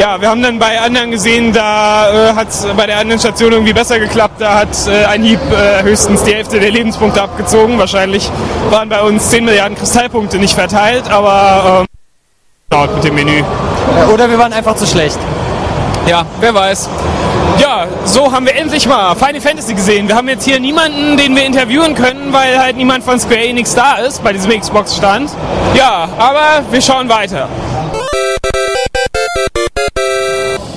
Ja, wir haben dann bei anderen gesehen, da äh, hat es bei der anderen Station irgendwie besser geklappt. Da hat äh, ein Hieb äh, höchstens die Hälfte der Lebenspunkte abgezogen. Wahrscheinlich waren bei uns 10 Milliarden Kristallpunkte nicht verteilt, aber ähm, mit dem Menü. Äh, Oder wir waren einfach zu schlecht. Ja, wer weiß. Ja, so haben wir endlich mal Final Fantasy gesehen. Wir haben jetzt hier niemanden, den wir interviewen können, weil halt niemand von Square Enix da ist bei diesem Xbox-Stand. Ja, aber wir schauen weiter.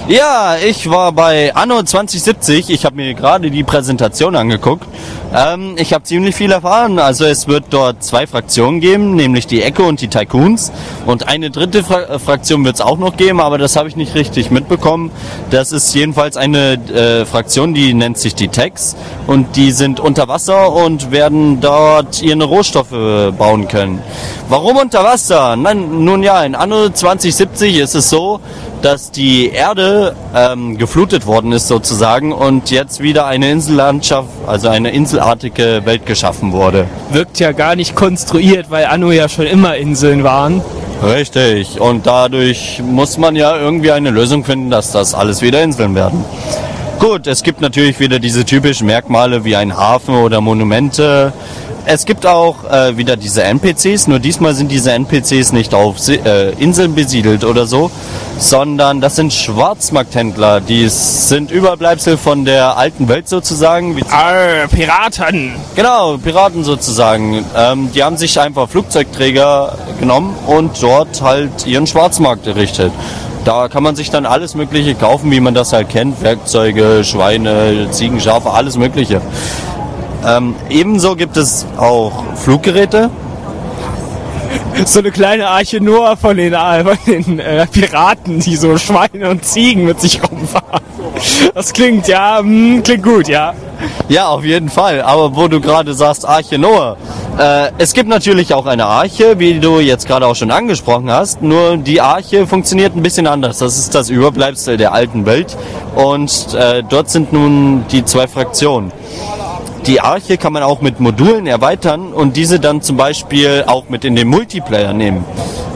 Ja, ich war bei Anno 2070. Ich habe mir gerade die Präsentation angeguckt. Ähm, ich habe ziemlich viel erfahren. Also es wird dort zwei Fraktionen geben, nämlich die Echo und die Tycoons. Und eine dritte Fra äh, Fraktion wird es auch noch geben, aber das habe ich nicht richtig mitbekommen. Das ist jedenfalls eine äh, Fraktion, die nennt sich die Techs. Und die sind unter Wasser und werden dort ihre Rohstoffe bauen können. Warum unter Wasser? Nein, nun ja, in Anno 2070 ist es so, dass die Erde ähm, geflutet worden ist sozusagen und jetzt wieder eine Insellandschaft, also eine inselartige Welt geschaffen wurde. Wirkt ja gar nicht konstruiert, weil Anno ja schon immer Inseln waren. Richtig. Und dadurch muss man ja irgendwie eine Lösung finden, dass das alles wieder Inseln werden. Gut, es gibt natürlich wieder diese typischen Merkmale wie ein Hafen oder Monumente. Es gibt auch äh, wieder diese NPCs, nur diesmal sind diese NPCs nicht auf Si- äh, Inseln besiedelt oder so, sondern das sind Schwarzmarkthändler. Die sind Überbleibsel von der alten Welt sozusagen. Wie Ah, Piraten. Genau, Piraten sozusagen. Ähm, die haben sich einfach Flugzeugträger genommen und dort halt ihren Schwarzmarkt errichtet. Da kann man sich dann alles Mögliche kaufen, wie man das halt kennt. Werkzeuge, Schweine, Ziegen, Schafe, alles Mögliche. Ähm, ebenso gibt es auch Fluggeräte. So eine kleine Arche Noah von den, äh, von den äh, Piraten, die so Schweine und Ziegen mit sich rumfahren. Das klingt, ja, hm, klingt gut, ja. Ja, auf jeden Fall. Aber wo du gerade sagst, Arche Noah. Äh, es gibt natürlich auch eine Arche, wie du jetzt gerade auch schon angesprochen hast. Nur die Arche funktioniert ein bisschen anders. Das ist das Überbleibsel der alten Welt. Und äh, dort sind nun die zwei Fraktionen. Die Arche kann man auch mit Modulen erweitern und diese dann zum Beispiel auch mit in den Multiplayer nehmen.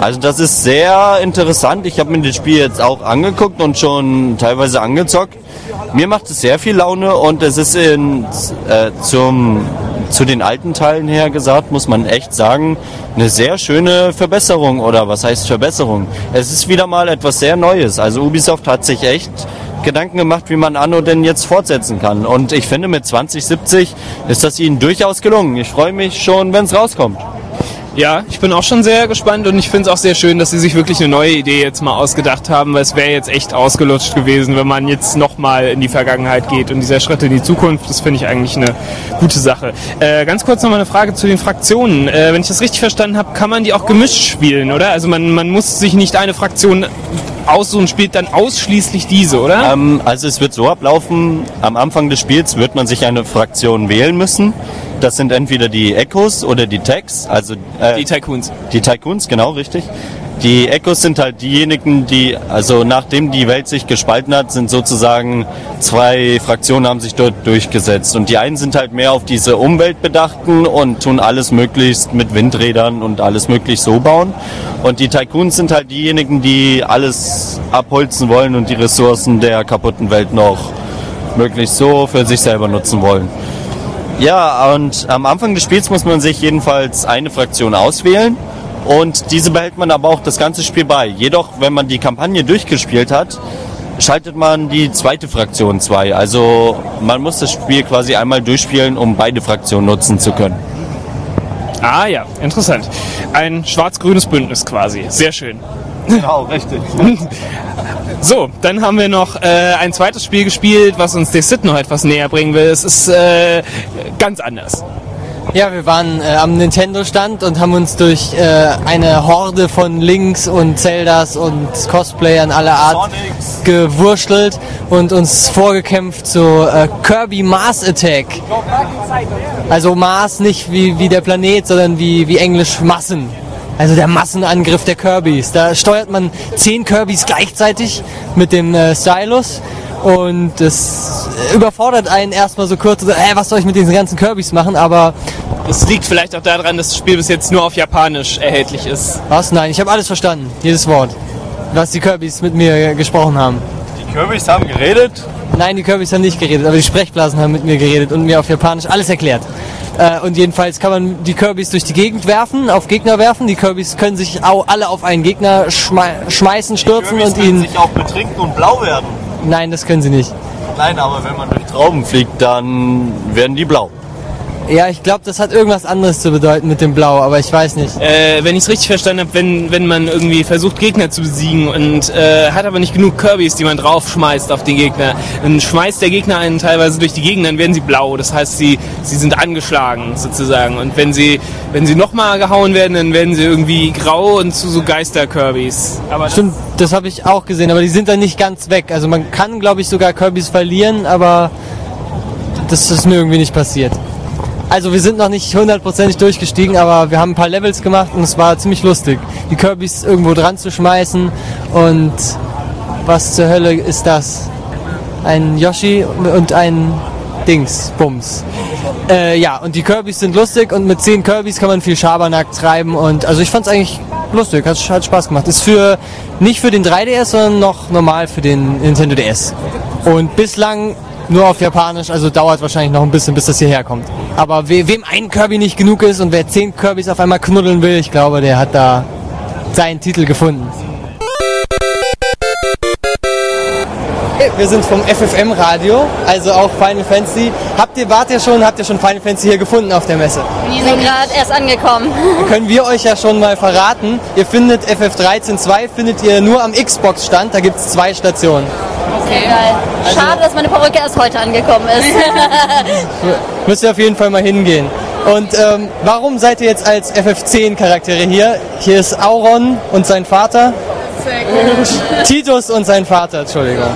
Also das ist sehr interessant. Ich habe mir das Spiel jetzt auch angeguckt und schon teilweise angezockt. Mir macht es sehr viel Laune und es ist in, äh, zum, zu den alten Teilen her gesagt, muss man echt sagen, eine sehr schöne Verbesserung oder was heißt Verbesserung? Es ist wieder mal etwas sehr Neues. Also Ubisoft hat sich echt Gedanken gemacht, wie man Anno denn jetzt fortsetzen kann. Und ich finde, mit 2070 ist das ihnen durchaus gelungen. Ich freue mich schon, wenn es rauskommt. Ja, ich bin auch schon sehr gespannt und ich finde es auch sehr schön, dass sie sich wirklich eine neue Idee jetzt mal ausgedacht haben, weil es wäre jetzt echt ausgelutscht gewesen, wenn man jetzt nochmal in die Vergangenheit geht und dieser Schritt in die Zukunft, das finde ich eigentlich eine gute Sache. Äh, ganz kurz nochmal eine Frage zu den Fraktionen. Äh, wenn ich das richtig verstanden habe, kann man die auch gemischt spielen, oder? Also man, man muss sich nicht eine Fraktion aussuchen und spielt dann ausschließlich diese, oder? Ähm, also es wird so ablaufen, am Anfang des Spiels wird man sich eine Fraktion wählen müssen. Das sind entweder die Echos oder die Techs, also äh, die Tycoons. Die Tycoons, genau, richtig. Die Echos sind halt diejenigen, die, also nachdem die Welt sich gespalten hat, sind sozusagen zwei Fraktionen haben sich dort durchgesetzt. Und die einen sind halt mehr auf diese Umwelt bedachten und tun alles möglichst mit Windrädern und alles möglichst so bauen. Und die Tycoons sind halt diejenigen, die alles abholzen wollen und die Ressourcen der kaputten Welt noch möglichst so für sich selber nutzen wollen. Ja, und am Anfang des Spiels muss man sich jedenfalls eine Fraktion auswählen und diese behält man aber auch das ganze Spiel bei. Jedoch, wenn man die Kampagne durchgespielt hat, schaltet man die zweite Fraktion zwei. Also man muss das Spiel quasi einmal durchspielen, um beide Fraktionen nutzen zu können. Ah ja, interessant. Ein schwarz-grünes Bündnis quasi. Sehr schön. Genau, richtig. So, dann haben wir noch äh, ein zweites Spiel gespielt, was uns der Sid noch etwas näher bringen will. Es ist äh, ganz anders. Ja, wir waren äh, am Nintendo-Stand und haben uns durch äh, eine Horde von Links und Zeldas und Cosplayern aller Art Sonics. gewurschtelt und uns vorgekämpft zu äh, Kirby Mars Attack. Also Mars nicht wie, wie der Planet, sondern wie, wie Englisch Massen. Also der Massenangriff der Kirbys. Da steuert man zehn Kirbys gleichzeitig mit dem äh, Stylus und das überfordert einen erstmal so kurz, so, äh, was soll ich mit diesen ganzen Kirbys machen, aber Es liegt vielleicht auch daran, dass das Spiel bis jetzt nur auf Japanisch erhältlich ist. was? Nein, ich habe alles verstanden, jedes Wort, was die Kirbys mit mir gesprochen haben. Die Kürbis haben geredet. Nein, die Kirbys haben nicht geredet, aber die Sprechblasen haben mit mir geredet und mir auf Japanisch alles erklärt. Äh, und jedenfalls kann man die Kirbys durch die Gegend werfen, auf Gegner werfen. Die Kirbys können sich au alle auf einen Gegner schmei schmeißen, stürzen und ihn. auch betrinken und blau werden. Nein, das können sie nicht. Nein, aber wenn man durch Trauben fliegt, dann werden die blau. Ja, ich glaube, das hat irgendwas anderes zu bedeuten mit dem Blau, aber ich weiß nicht. Äh, wenn ich es richtig verstanden habe, wenn, wenn man irgendwie versucht, Gegner zu besiegen und äh, hat aber nicht genug Kirbys, die man draufschmeißt auf den Gegner, dann schmeißt der Gegner einen teilweise durch die Gegend, dann werden sie blau. Das heißt, sie, sie sind angeschlagen sozusagen. Und wenn sie, wenn sie nochmal gehauen werden, dann werden sie irgendwie grau und zu so Geister-Kirbys. Stimmt, das habe ich auch gesehen, aber die sind dann nicht ganz weg. Also man kann, glaube ich, sogar Kirbys verlieren, aber das ist mir irgendwie nicht passiert. Also wir sind noch nicht hundertprozentig durchgestiegen, aber wir haben ein paar Levels gemacht und es war ziemlich lustig, die Kirbys irgendwo dran zu schmeißen und was zur Hölle ist das? Ein Yoshi und ein Dings, Bums. Äh, ja, und die Kirbys sind lustig und mit 10 Kirbys kann man viel Schabernack treiben und also ich fand's eigentlich lustig, hat, hat Spaß gemacht. Ist für nicht für den 3DS, sondern noch normal für den Nintendo DS. Und bislang nur auf Japanisch, also dauert wahrscheinlich noch ein bisschen, bis das hierher kommt. Aber we wem ein Kirby nicht genug ist und wer 10 Kirbys auf einmal knuddeln will, ich glaube, der hat da seinen Titel gefunden. Wir sind vom FFM Radio, also auch Final Fantasy. Habt ihr, wart ihr schon, habt ihr schon Final Fantasy hier gefunden auf der Messe? Wir sind gerade erst angekommen. Können wir euch ja schon mal verraten. Ihr findet FF13.2 findet ihr nur am Xbox-Stand, da gibt es zwei Stationen. Okay. Geil. Schade, dass meine Perücke erst heute angekommen ist. Müsst ihr auf jeden Fall mal hingehen. Und ähm, warum seid ihr jetzt als FF10-Charaktere hier? Hier ist Auron und sein Vater. Titus und sein Vater, Entschuldigung.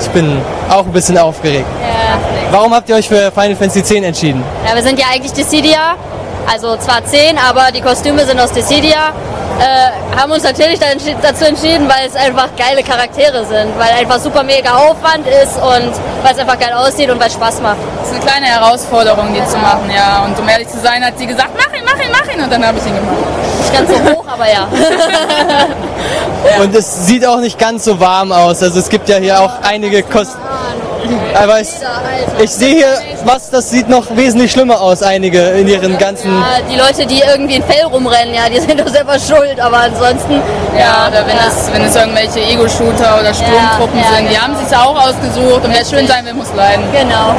Ich bin auch ein bisschen aufgeregt. ja. Warum habt ihr euch für Final Fantasy X entschieden? ja, wir sind ja eigentlich Dissidia. Also zwar 10, aber die Kostüme sind aus Dissidia. Äh, haben uns natürlich dazu entschieden, weil es einfach geile Charaktere sind. Weil einfach super mega Aufwand ist und weil es einfach geil aussieht und weil es Spaß macht. Das ist eine kleine Herausforderung, die zu machen, ja. Und um ehrlich zu sein, hat sie gesagt, mach ihn, mach ihn, mach ihn. Und dann habe ich ihn gemacht. Nicht ganz so hoch, aber ja. Und es sieht auch nicht ganz so warm aus. Also es gibt ja hier auch einige Kost Aber ich, ich sehe hier was, das sieht noch wesentlich schlimmer aus, einige in ihren ganzen... Ja, die Leute, die irgendwie in Fell rumrennen, ja, die sind doch selber schuld, aber ansonsten. Ja, oder wenn, ja. Es, wenn es irgendwelche Ego-Shooter oder Sturmtruppen Ja, ja, sind, die genau. haben sich auch ausgesucht und wer schön sein will, muss leiden. Genau.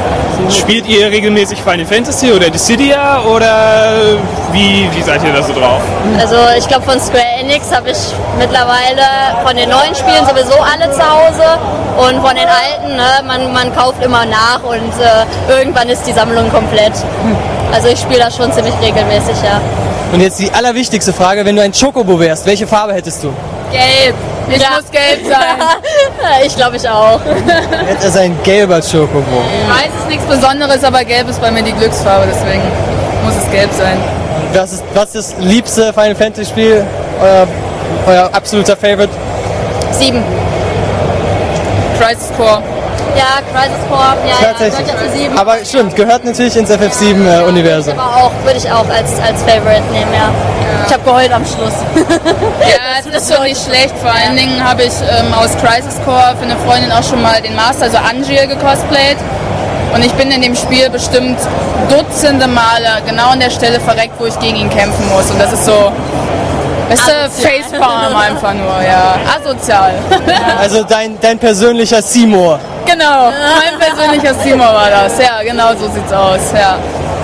Spielt ihr regelmäßig Final Fantasy oder Dissidia oder wie, wie seid ihr da so drauf? Also ich glaube von Square Enix habe ich mittlerweile von den neuen Spielen sowieso alle zu Hause und von den alten, ne, man, man kauft immer nach und äh, irgendwann ist die Sammlung komplett. Also ich spiele das schon ziemlich regelmäßig, ja. Und jetzt die allerwichtigste Frage, wenn du ein Chocobo wärst, welche Farbe hättest du? Gelb. Ich Ja. muss gelb sein. ich glaube ich auch. Hätte es ein gelber Chocobo. Weiß ist nichts Besonderes, aber gelb ist bei mir die Glücksfarbe, deswegen muss es gelb sein. Was ist, was ist das liebste Final Fantasy Spiel? Euer, euer absoluter Favorite? Sieben. Crisis Core. Ja, Crisis Core, ja, ja, Tatsächlich. gehört ja zu sieben. Aber stimmt, gehört natürlich ins FF7-Universum. Aber auch, würde ich auch als, als Favorite nehmen, ja. Ich habe geheult am Schluss. Ja, es ist schon nicht schlecht. Vor allen Dingen habe ich ähm, aus Crisis Core für eine Freundin auch schon mal den Master, also Angier, gecosplayt. Und ich bin in dem Spiel bestimmt Dutzende Male genau an der Stelle verreckt, wo ich gegen ihn kämpfen muss. Und das ist so, weißt du. Facepalm einfach nur, ja. Asozial. Also dein, dein persönlicher Seymour. Genau, mein persönlicher Simo war das. Ja, genau so sieht's aus, ja.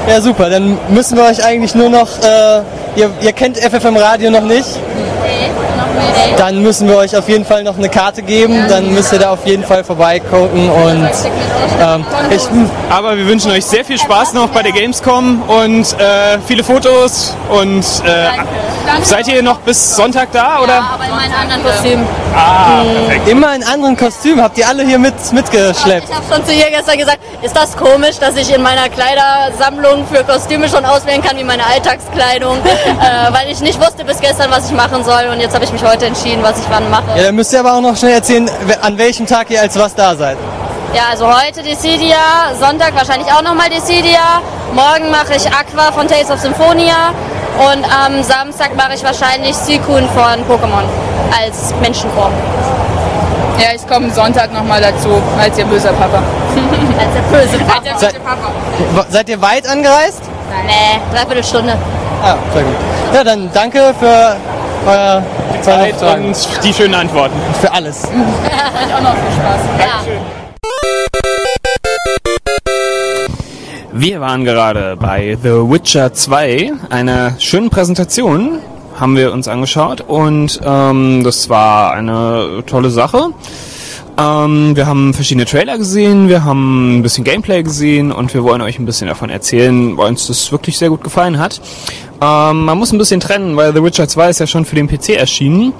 Ja, super. Dann müssen wir euch eigentlich nur noch. Äh, ihr, ihr kennt FFM Radio noch nicht. Dann müssen wir euch auf jeden Fall noch eine Karte geben. Dann müsst ihr da auf jeden Fall vorbeigucken. Und ähm, ich, Aber wir wünschen euch sehr viel Spaß noch bei der Gamescom und äh, viele Fotos. Und äh, seid ihr noch bis Sonntag da oder? Ja, aber in meinem anderen Kostüm. Ah, perfekt. immer in anderen Kostümen. Habt ihr alle hier mit, mitgeschleppt? Ich habe schon zu ihr gestern gesagt, ist das komisch, dass ich in meiner Kleidersammlung für Kostüme schon auswählen kann wie meine Alltagskleidung, äh, weil ich nicht wusste bis gestern, was ich machen soll und jetzt habe ich mich heute entschieden, was ich wann mache. Ja, dann müsst ihr aber auch noch schnell erzählen, an welchem Tag ihr als was da seid. Ja, also heute Dissidia, Sonntag wahrscheinlich auch nochmal Dissidia, morgen mache ich Aqua von Tales of Symphonia und am Samstag mache ich wahrscheinlich Suicune von Pokémon als Menschenform, Ja, ich komme Sonntag nochmal dazu, als ihr böser Papa. als der böse Papa. Se Wa- seid ihr weit angereist? Nee, dreiviertel Stunde. Ah, sehr gut. Ja, dann danke für euer Zeit Fragen. und die schönen Antworten. für alles. Euch auch noch viel Spaß. Ja. Wir waren gerade bei The Witcher 2, einer schönen Präsentation haben wir uns angeschaut und ähm, das war eine tolle Sache. Ähm, wir haben verschiedene Trailer gesehen, wir haben ein bisschen Gameplay gesehen und wir wollen euch ein bisschen davon erzählen, weil uns das wirklich sehr gut gefallen hat. Ähm, man muss ein bisschen trennen, weil The Witcher 2 ist ja schon für den PC erschienen.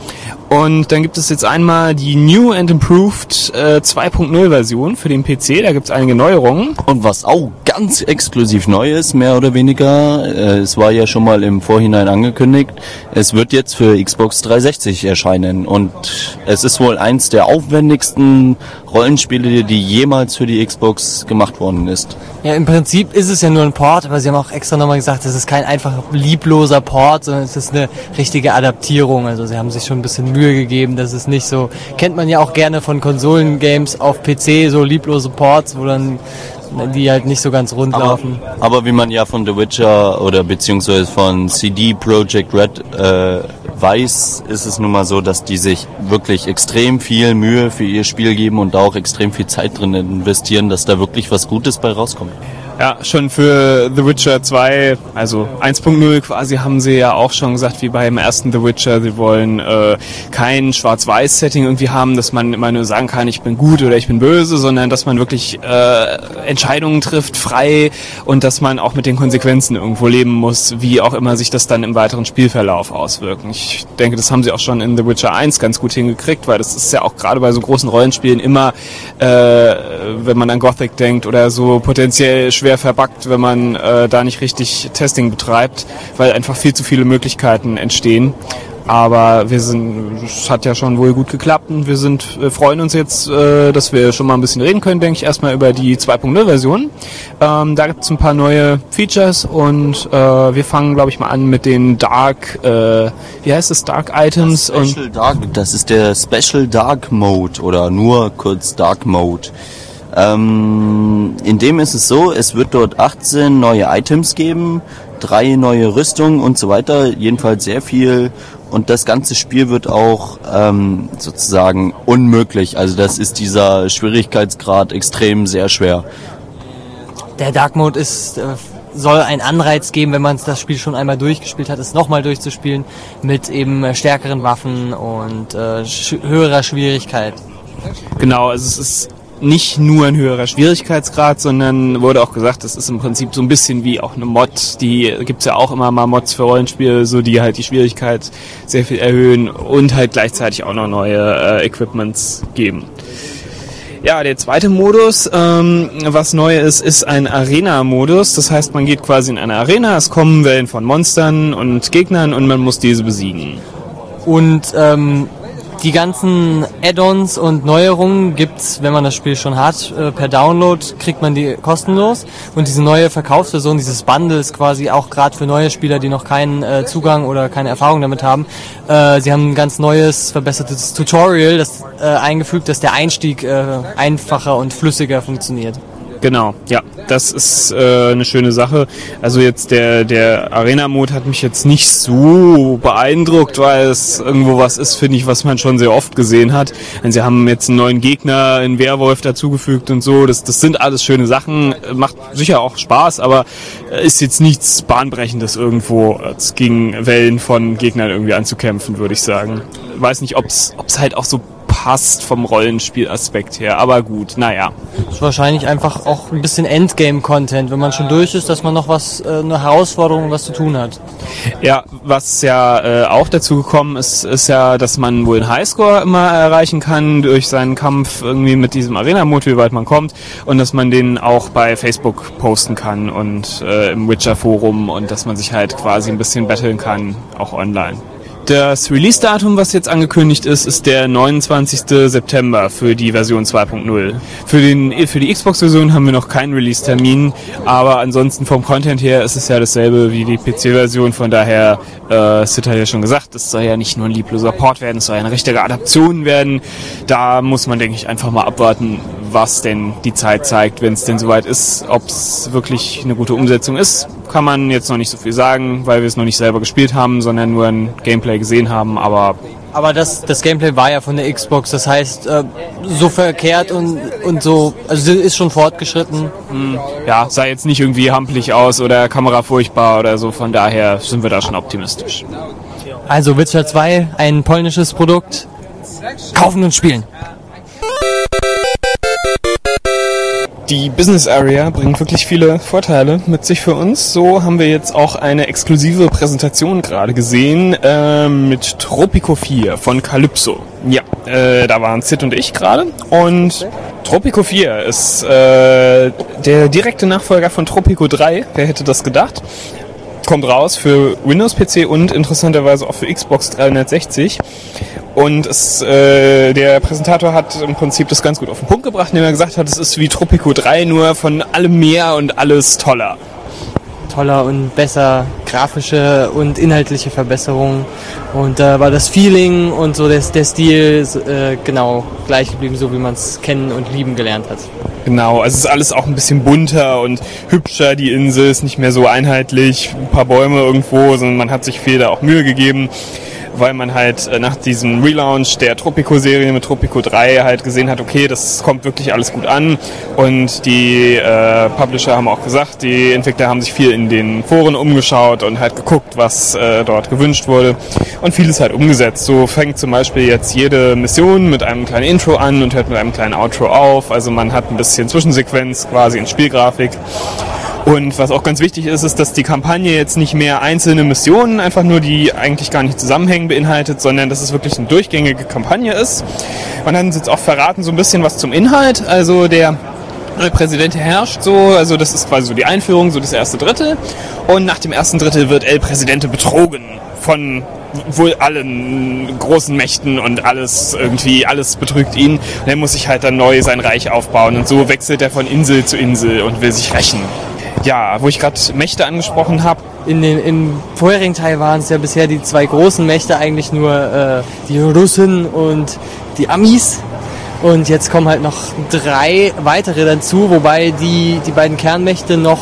Und dann gibt es jetzt einmal die New and Improved äh, 2.0 Version für den PC. Da gibt es einige Neuerungen. Und was auch ganz exklusiv neu ist, mehr oder weniger, äh, es war ja schon mal im Vorhinein angekündigt, es wird jetzt für Xbox 360 erscheinen. Und es ist wohl eins der aufwendigsten Rollenspiele, die jemals für die Xbox gemacht worden ist. Ja, im Prinzip ist es ja nur ein Port, aber sie haben auch extra nochmal gesagt, es ist kein einfach liebloser Port, sondern es ist eine richtige Adaptierung. Also sie haben sich schon ein bisschen Mühe gegeben, dass es nicht so, kennt man ja auch gerne von Konsolengames auf PC, so lieblose Ports, wo dann die halt nicht so ganz rund Aber, laufen. aber wie man ja von The Witcher oder beziehungsweise von CD Projekt Red äh, weiß, ist es nun mal so, dass die sich wirklich extrem viel Mühe für ihr Spiel geben und da auch extrem viel Zeit drin investieren, dass da wirklich was Gutes bei rauskommt. Ja, schon für The Witcher 2, also 1.0 quasi, haben sie ja auch schon gesagt, wie beim ersten The Witcher, sie wollen äh, kein Schwarz-Weiß-Setting irgendwie haben, dass man immer nur sagen kann, ich bin gut oder ich bin böse, sondern dass man wirklich äh, Entscheidungen trifft, frei und dass man auch mit den Konsequenzen irgendwo leben muss, wie auch immer sich das dann im weiteren Spielverlauf auswirken. Ich denke, das haben sie auch schon in The Witcher 1 ganz gut hingekriegt, weil das ist ja auch gerade bei so großen Rollenspielen immer, äh, wenn man an Gothic denkt oder so, potenziell schwer verbuggt, wenn man äh, da nicht richtig Testing betreibt, weil einfach viel zu viele Möglichkeiten entstehen. Aber wir sind, es hat ja schon wohl gut geklappt und wir sind, wir freuen uns jetzt, äh, dass wir schon mal ein bisschen reden können, denke ich, erstmal über die 2.0 Version. Ähm, da gibt es ein paar neue Features und äh, wir fangen, glaube ich, mal an mit den Dark, äh, wie heißt es, Dark Items und Special Dark, das ist der Special Dark Mode oder nur kurz Dark Mode. Ähm, in dem ist es so, es wird dort 18 neue Items geben, drei neue Rüstungen und so weiter, jedenfalls sehr viel. Und das ganze Spiel wird auch ähm, sozusagen unmöglich. Also das ist dieser Schwierigkeitsgrad extrem sehr schwer. Der Dark Mode ist, äh, soll einen Anreiz geben, wenn man das Spiel schon einmal durchgespielt hat, es nochmal durchzuspielen mit eben äh, stärkeren Waffen und äh, sch höherer Schwierigkeit. Genau, also es ist nicht nur ein höherer Schwierigkeitsgrad, sondern wurde auch gesagt, das ist im Prinzip so ein bisschen wie auch eine Mod. Die gibt's ja auch immer mal Mods für Rollenspiele, so die halt die Schwierigkeit sehr viel erhöhen und halt gleichzeitig auch noch neue äh, Equipments geben. Ja, der zweite Modus, ähm, was neu ist, ist ein Arena-Modus. Das heißt, man geht quasi in eine Arena, es kommen Wellen von Monstern und Gegnern und man muss diese besiegen. Und ähm, die ganzen Add-ons und Neuerungen gibt's, wenn man das Spiel schon hat, äh, per Download kriegt man die kostenlos. Und diese neue Verkaufsversion, dieses Bundle ist quasi auch gerade für neue Spieler, die noch keinen äh, Zugang oder keine Erfahrung damit haben. Äh, sie haben ein ganz neues, verbessertes Tutorial das, äh, eingefügt, dass der Einstieg äh, einfacher und flüssiger funktioniert. Genau, ja, das ist äh, eine schöne Sache. Also jetzt der der Arena-Mode hat mich jetzt nicht so beeindruckt, weil es irgendwo was ist, finde ich, was man schon sehr oft gesehen hat. Und sie haben jetzt einen neuen Gegner, einen Werwolf dazugefügt und so. Das das sind alles schöne Sachen, macht sicher auch Spaß, aber ist jetzt nichts bahnbrechendes irgendwo Es gegen Wellen von Gegnern irgendwie anzukämpfen, würde ich sagen. Weiß nicht, ob's ob's halt auch so passt vom Rollenspielaspekt her, aber gut, naja. ist wahrscheinlich einfach auch ein bisschen Endgame-Content, wenn man schon durch ist, dass man noch was, äh, eine Herausforderung, was zu tun hat. Ja, was ja äh, auch dazu gekommen ist, ist ja, dass man wohl einen Highscore immer erreichen kann durch seinen Kampf irgendwie mit diesem Arena-Mode, wie weit man kommt, und dass man den auch bei Facebook posten kann und äh, im Witcher-Forum und dass man sich halt quasi ein bisschen battlen kann, auch online. Das Release-Datum, was jetzt angekündigt ist, ist der 29. September für die Version 2.0. Für, für die Xbox-Version haben wir noch keinen Release-Termin, aber ansonsten vom Content her ist es ja dasselbe wie die PC-Version. Von daher, äh, Sid hat ja schon gesagt, es soll ja nicht nur ein liebloser Port werden, es soll ja eine richtige Adaption werden. Da muss man, denke ich, einfach mal abwarten, was denn die Zeit zeigt, wenn es denn soweit ist. Ob es wirklich eine gute Umsetzung ist, kann man jetzt noch nicht so viel sagen, weil wir es noch nicht selber gespielt haben, sondern nur ein Gameplay gesehen haben. Aber Aber das, das Gameplay war ja von der Xbox, das heißt, äh, so verkehrt und, und so, also ist schon fortgeschritten. Ja, sah jetzt nicht irgendwie hampelig aus oder Kamera furchtbar oder so, von daher sind wir da schon optimistisch. Also Witcher 2, ein polnisches Produkt. Kaufen und spielen. Die Business Area bringt wirklich viele Vorteile mit sich für uns. So haben wir jetzt auch eine exklusive Präsentation gerade gesehen äh, mit Tropico 4 von Calypso. Ja, äh, da waren Sid und ich gerade. Und Tropico 4 ist äh, der direkte Nachfolger von Tropico 3. Wer hätte das gedacht? Kommt raus für Windows-PC und interessanterweise auch für Xbox 360. Und es, äh, der Präsentator hat im Prinzip das ganz gut auf den Punkt gebracht, indem er gesagt hat, es ist wie Tropico 3, nur von allem mehr und alles toller. Toller und besser, grafische und inhaltliche Verbesserungen. Und da war das Feeling und so der, der Stil äh, genau gleich geblieben, so wie man es kennen und lieben gelernt hat. Genau, also es ist alles auch ein bisschen bunter und hübscher, die Insel ist nicht mehr so einheitlich, ein paar Bäume irgendwo, sondern man hat sich viel da auch Mühe gegeben weil man halt äh, nach diesem Relaunch der Tropico-Serie mit Tropico 3 halt gesehen hat, okay, das kommt wirklich alles gut an. Und die äh, Publisher haben auch gesagt, die Entwickler haben sich viel in den Foren umgeschaut und halt geguckt, was äh, dort gewünscht wurde. Und vieles halt umgesetzt. So fängt zum Beispiel jetzt jede Mission mit einem kleinen Intro an und hört mit einem kleinen Outro auf, also man hat ein bisschen Zwischensequenz quasi in Spielgrafik und was auch ganz wichtig ist, ist, dass die Kampagne jetzt nicht mehr einzelne Missionen, einfach nur die eigentlich gar nicht zusammenhängen, beinhaltet, sondern dass es wirklich eine durchgängige Kampagne ist. Und dann sind jetzt auch verraten so ein bisschen was zum Inhalt. Also der Präsident herrscht so, also das ist quasi so die Einführung, so das erste Drittel. Und nach dem ersten Drittel wird El Presidente betrogen von wohl allen großen Mächten und alles irgendwie, alles betrügt ihn. Und er muss sich halt dann neu sein Reich aufbauen und so wechselt er von Insel zu Insel und will sich rächen. Ja, wo ich gerade Mächte angesprochen habe. In den, Im vorherigen Teil waren es ja bisher die zwei großen Mächte eigentlich nur äh, die Russen und die Amis. Und jetzt kommen halt noch drei weitere dazu, wobei die, die beiden Kernmächte noch,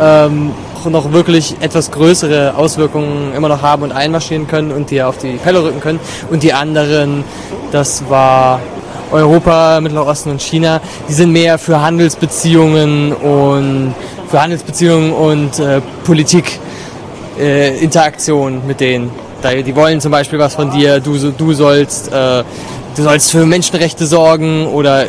ähm, noch wirklich etwas größere Auswirkungen immer noch haben und einmarschieren können und die auf die Pelle rücken können. Und die anderen, das war Europa, Mittlerer Osten und China, die sind mehr für Handelsbeziehungen und für Handelsbeziehungen und äh, Politik äh, mit denen. Die wollen zum Beispiel was von dir, du, du sollst äh, du sollst für Menschenrechte sorgen oder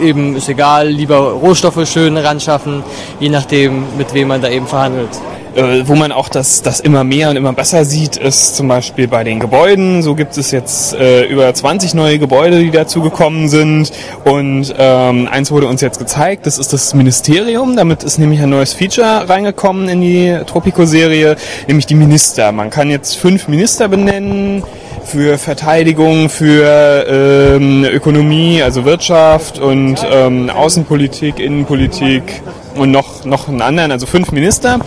eben ist egal, lieber Rohstoffe schön ran schaffen, je nachdem, mit wem man da eben verhandelt. Äh, wo man auch das, das immer mehr und immer besser sieht, ist zum Beispiel bei den Gebäuden. So gibt es jetzt äh, über 20 neue Gebäude, die dazu gekommen sind. Und ähm, eins wurde uns jetzt gezeigt, das ist das Ministerium. Damit ist nämlich ein neues Feature reingekommen in die Tropico-Serie, nämlich die Minister. Man kann jetzt fünf Minister benennen für Verteidigung, für ähm, Ökonomie, also Wirtschaft und ähm, Außenpolitik, Innenpolitik und noch, noch einen anderen, also fünf Minister.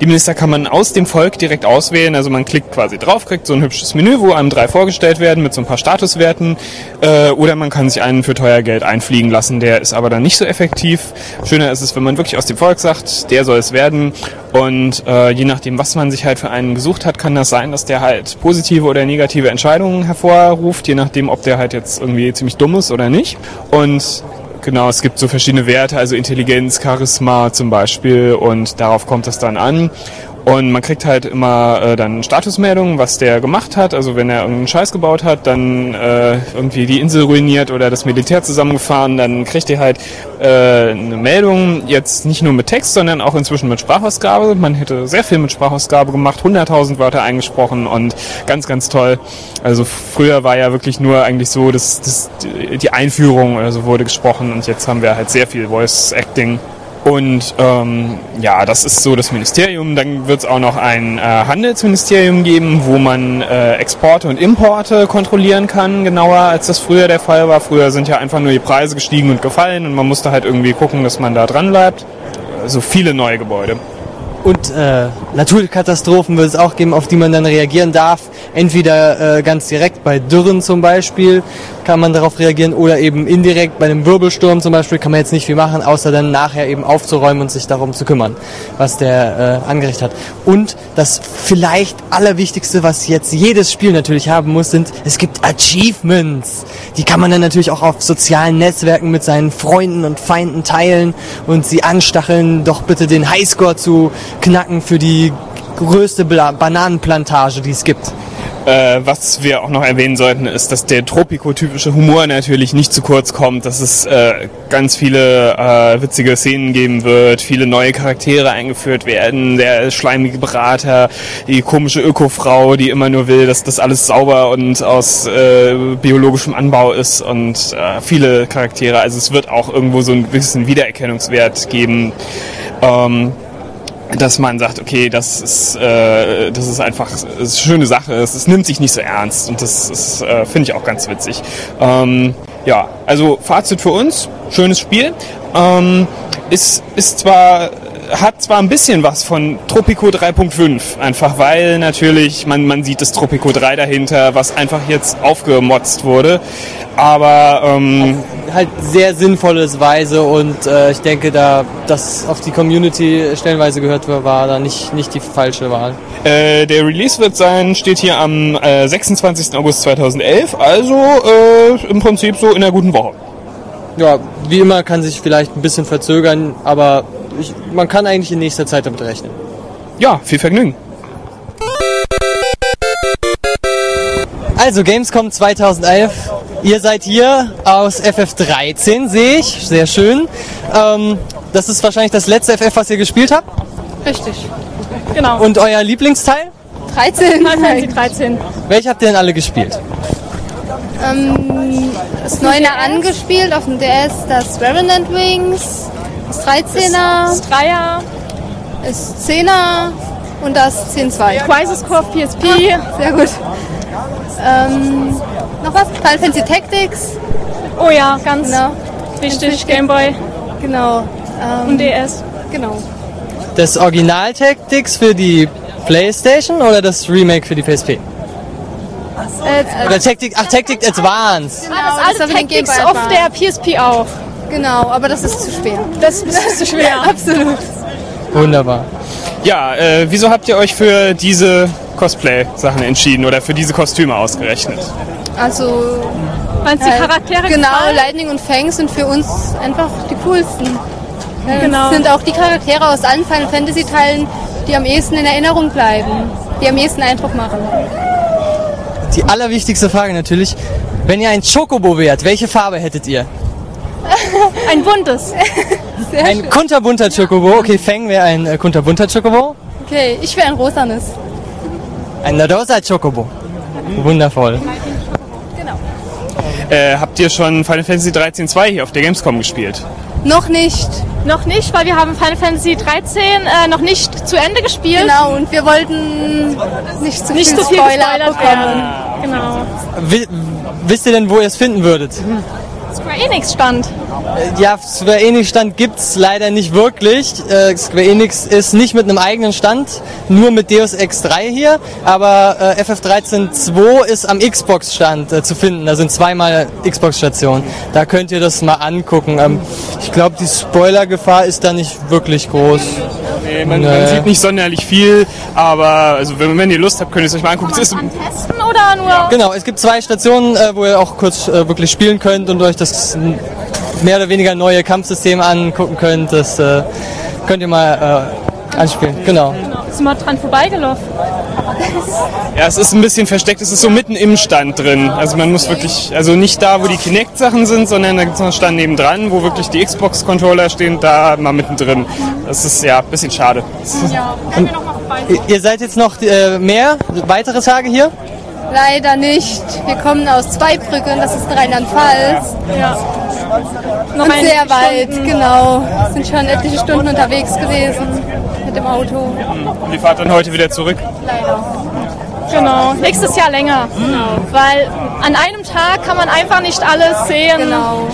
Die Minister kann man aus dem Volk direkt auswählen, also man klickt quasi drauf, kriegt so ein hübsches Menü, wo einem drei vorgestellt werden mit so ein paar Statuswerten äh, oder man kann sich einen für teuer Geld einfliegen lassen, der ist aber dann nicht so effektiv. Schöner ist es, wenn man wirklich aus dem Volk sagt, der soll es werden und äh, je nachdem, was man sich halt für einen gesucht hat, kann das sein, dass der halt positive oder negative Entscheidungen hervorruft, je nachdem, ob der halt jetzt irgendwie ziemlich dumm ist oder nicht. Und genau, es gibt so verschiedene Werte, also Intelligenz, Charisma zum Beispiel und darauf kommt es dann an. Und man kriegt halt immer äh, dann Statusmeldungen, was der gemacht hat. Also wenn er irgendeinen Scheiß gebaut hat, dann äh, irgendwie die Insel ruiniert oder das Militär zusammengefahren, dann kriegt ihr halt äh, eine Meldung, jetzt nicht nur mit Text, sondern auch inzwischen mit Sprachausgabe. Man hätte sehr viel mit Sprachausgabe gemacht, 100.000 Wörter eingesprochen und ganz, ganz toll. Also früher war ja wirklich nur eigentlich so, dass, dass die Einführung oder so wurde gesprochen und jetzt haben wir halt sehr viel Voice Acting und ähm, ja, das ist so das Ministerium. Dann wird es auch noch ein äh, Handelsministerium geben, wo man äh, Exporte und Importe kontrollieren kann, genauer als das früher der Fall war. Früher sind ja einfach nur die Preise gestiegen und gefallen und man musste halt irgendwie gucken, dass man da dran bleibt. Also viele neue Gebäude. Und äh, Naturkatastrophen wird es auch geben, auf die man dann reagieren darf. Entweder äh, ganz direkt bei Dürren zum Beispiel kann man darauf reagieren oder eben indirekt bei einem Wirbelsturm zum Beispiel kann man jetzt nicht viel machen, außer dann nachher eben aufzuräumen und sich darum zu kümmern, was der äh, angerichtet hat. Und das vielleicht allerwichtigste, was jetzt jedes Spiel natürlich haben muss, sind, es gibt Achievements. Die kann man dann natürlich auch auf sozialen Netzwerken mit seinen Freunden und Feinden teilen und sie anstacheln, doch bitte den Highscore zu knacken für die größte Bananenplantage, die es gibt. Äh, was wir auch noch erwähnen sollten, ist, dass der tropikotypische Humor natürlich nicht zu kurz kommt, dass es äh, ganz viele äh, witzige Szenen geben wird, viele neue Charaktere eingeführt werden, der schleimige Berater, die komische Ökofrau, die immer nur will, dass das alles sauber und aus äh, biologischem Anbau ist und äh, viele Charaktere. Also es wird auch irgendwo so einen gewissen Wiedererkennungswert geben. Ähm, dass man sagt, okay, das ist, äh, das ist einfach das ist eine schöne Sache, es, es nimmt sich nicht so ernst und das ist, äh, finde ich auch ganz witzig. Ähm, ja, also Fazit für uns, schönes Spiel. Ähm, ist, ist zwar hat zwar ein bisschen was von Tropico 3.5, einfach weil natürlich man, man sieht das Tropico 3 dahinter, was einfach jetzt aufgemotzt wurde, aber ähm, halt sehr sinnvolles Weise und äh, ich denke, da das auf die Community stellenweise gehört war, war da nicht, nicht die falsche Wahl. Äh, der Release wird sein, steht hier am äh, 26. August 2011, also äh, im Prinzip so in einer guten Woche. Ja, wie immer kann sich vielleicht ein bisschen verzögern, aber ich, man kann eigentlich in nächster Zeit damit rechnen. Ja, viel Vergnügen. Also Gamescom 2011. Ihr seid hier aus FF13, sehe ich. Sehr schön. Ähm, das ist wahrscheinlich das letzte FF, was ihr gespielt habt. Richtig. Genau. Und euer Lieblingsteil? 13. Final Fantasy 13. Welche habt ihr denn alle gespielt? Ähm, das 9er angespielt auf dem DS, das Revenant Wings, das 13er, Das Dreier, das 10er und das 10.2. Crisis Core auf PSP. Sehr gut. Ähm, noch was? Final Fantasy Tactics. Oh ja, ganz Genau. wichtig. Gameboy Genau. Ähm, und DS. Genau. Das Original Tactics für die Playstation oder das Remake für die PSP? Äh, Oder Tactic, ach, Tactic Advance. Genau, Das das alte Game Tactics auf der PSP auch. Genau, aber das ist zu schwer. Das ist zu schwer. Absolut. Wunderbar. Ja, äh, wieso habt ihr euch für diese Cosplay-Sachen entschieden oder für diese Kostüme ausgerechnet? Also Weil die Äh, Charaktere Genau, gefallen. Lightning und Fang sind für uns einfach die coolsten. Genau. Es sind auch die Charaktere aus allen Final Fantasy Teilen, die am ehesten in Erinnerung bleiben, die am ehesten Eindruck machen. Die allerwichtigste Frage natürlich. Wenn ihr ein Chocobo wärt, welche Farbe hättet ihr? Ein buntes. Sehr Ein schön. kunterbunter Chocobo. Okay, Feng wäre ein äh, kunterbunter Chocobo. Okay, ich wäre ein rosanes. Ein rosa Chocobo. Wundervoll. Äh, habt ihr schon Final Fantasy 13 2 hier auf der Gamescom gespielt? Noch nicht. Noch nicht, weil wir haben Final Fantasy 13 äh, noch nicht zu Ende gespielt. Genau, und wir wollten nicht zu Nicht viel zu viel Spoiler bekommen. werden. Genau. Wi wisst ihr denn, wo ihr es finden würdet? Square Enix stand. Äh, Ja, Square Enix Stand gibt's leider nicht wirklich. Äh, Square Enix ist nicht mit einem eigenen Stand, nur mit Deus Ex 3 hier. Aber äh, FF13 2 ist am Xbox Stand äh, zu finden. Da sind zweimal Xbox Stationen. Da könnt ihr das mal angucken. Ähm, ich glaube, die Spoilergefahr ist da nicht wirklich groß. Nee, man, Nee. man sieht nicht sonderlich viel, aber also wenn, wenn ihr Lust habt, könnt ihr es euch mal angucken. Es ist, Testen oder nur? Genau, es gibt zwei Stationen, äh, wo ihr auch kurz äh, wirklich spielen könnt und euch das mehr oder weniger neue Kampfsystem angucken könnt. Das äh, könnt ihr mal äh, anspielen. Genau. Sind wir dran vorbeigelaufen. ja, es ist ein bisschen versteckt, es ist so mitten im Stand drin. Also man muss wirklich, also nicht da, wo die Kinect-Sachen sind, sondern da gibt es noch einen Stand nebendran, wo wirklich die Xbox-Controller stehen, da mal mittendrin. Das ist ja ein bisschen schade. Ja, können wir noch mal vorbei. Ihr- Ihr seid jetzt noch äh, mehr, weitere Tage hier? Leider nicht. Wir kommen aus Zweibrücken, das ist in Rheinland-Pfalz. Ja. Noch Und sehr weit, Stunden. genau. Sind schon etliche Stunden unterwegs gewesen mit dem Auto. Und ihr fahrt dann heute wieder zurück. Genau, nächstes Jahr länger. Weil an einem Tag kann man einfach nicht alles sehen, Genau.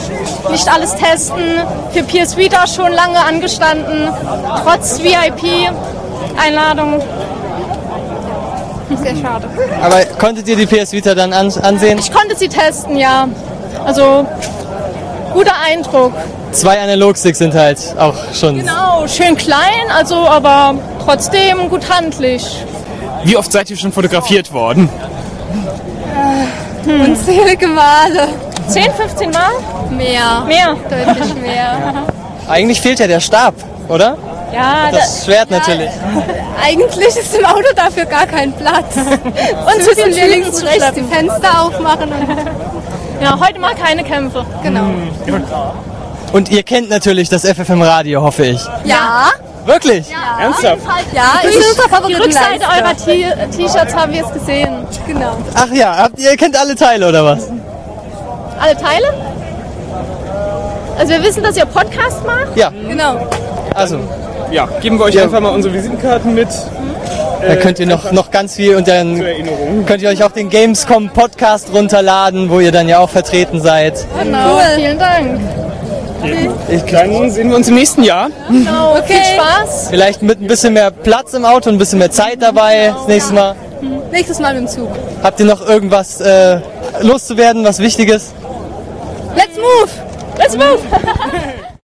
nicht alles testen. Für PS Vita schon lange angestanden, trotz VIP. Sehr schade. Aber konntet ihr die PS Vita dann an, ansehen? Ich konnte sie testen, ja. Also, guter Eindruck. Zwei Analogsticks sind halt auch schon. Genau, schön klein, also aber trotzdem gut handlich. Wie oft seid ihr schon fotografiert worden? Hm. Unzählige Male. 10, 15 Mal? Mehr. Mehr. Deutlich mehr. Eigentlich fehlt ja der Stab, oder? Ja, Das Schwert natürlich. Eigentlich ist im Auto dafür gar kein Platz. Und zu müssen den wir links zu und rechts die. Fenster aufmachen. Und Ja, heute mal keine Kämpfe. genau. Und ihr kennt natürlich das FFM Radio, hoffe ich. Ja. Wirklich? Ernsthaft? Ja, ich unser die. Rückseite eurer T-Shirts haben wir es gesehen. Genau. Ach ja, habt, ihr kennt alle Teile oder was? Alle Teile? Also wir wissen, dass ihr Podcast macht. Ja, Genau. also. Ja, geben wir euch Ja. einfach mal unsere Visitenkarten mit. Da könnt ihr noch, noch ganz viel und dann könnt ihr euch auch den Gamescom Podcast runterladen, wo ihr dann ja auch vertreten seid. Genau. Vielen Dank. Dann sehen wir uns im nächsten Jahr. Genau. Viel Spaß. Vielleicht mit ein bisschen mehr Platz im Auto, ein bisschen mehr Zeit dabei das nächste Mal. Nächstes Mal mit dem Zug. Habt ihr noch irgendwas äh, loszuwerden, was Wichtiges? Let's move! Let's move.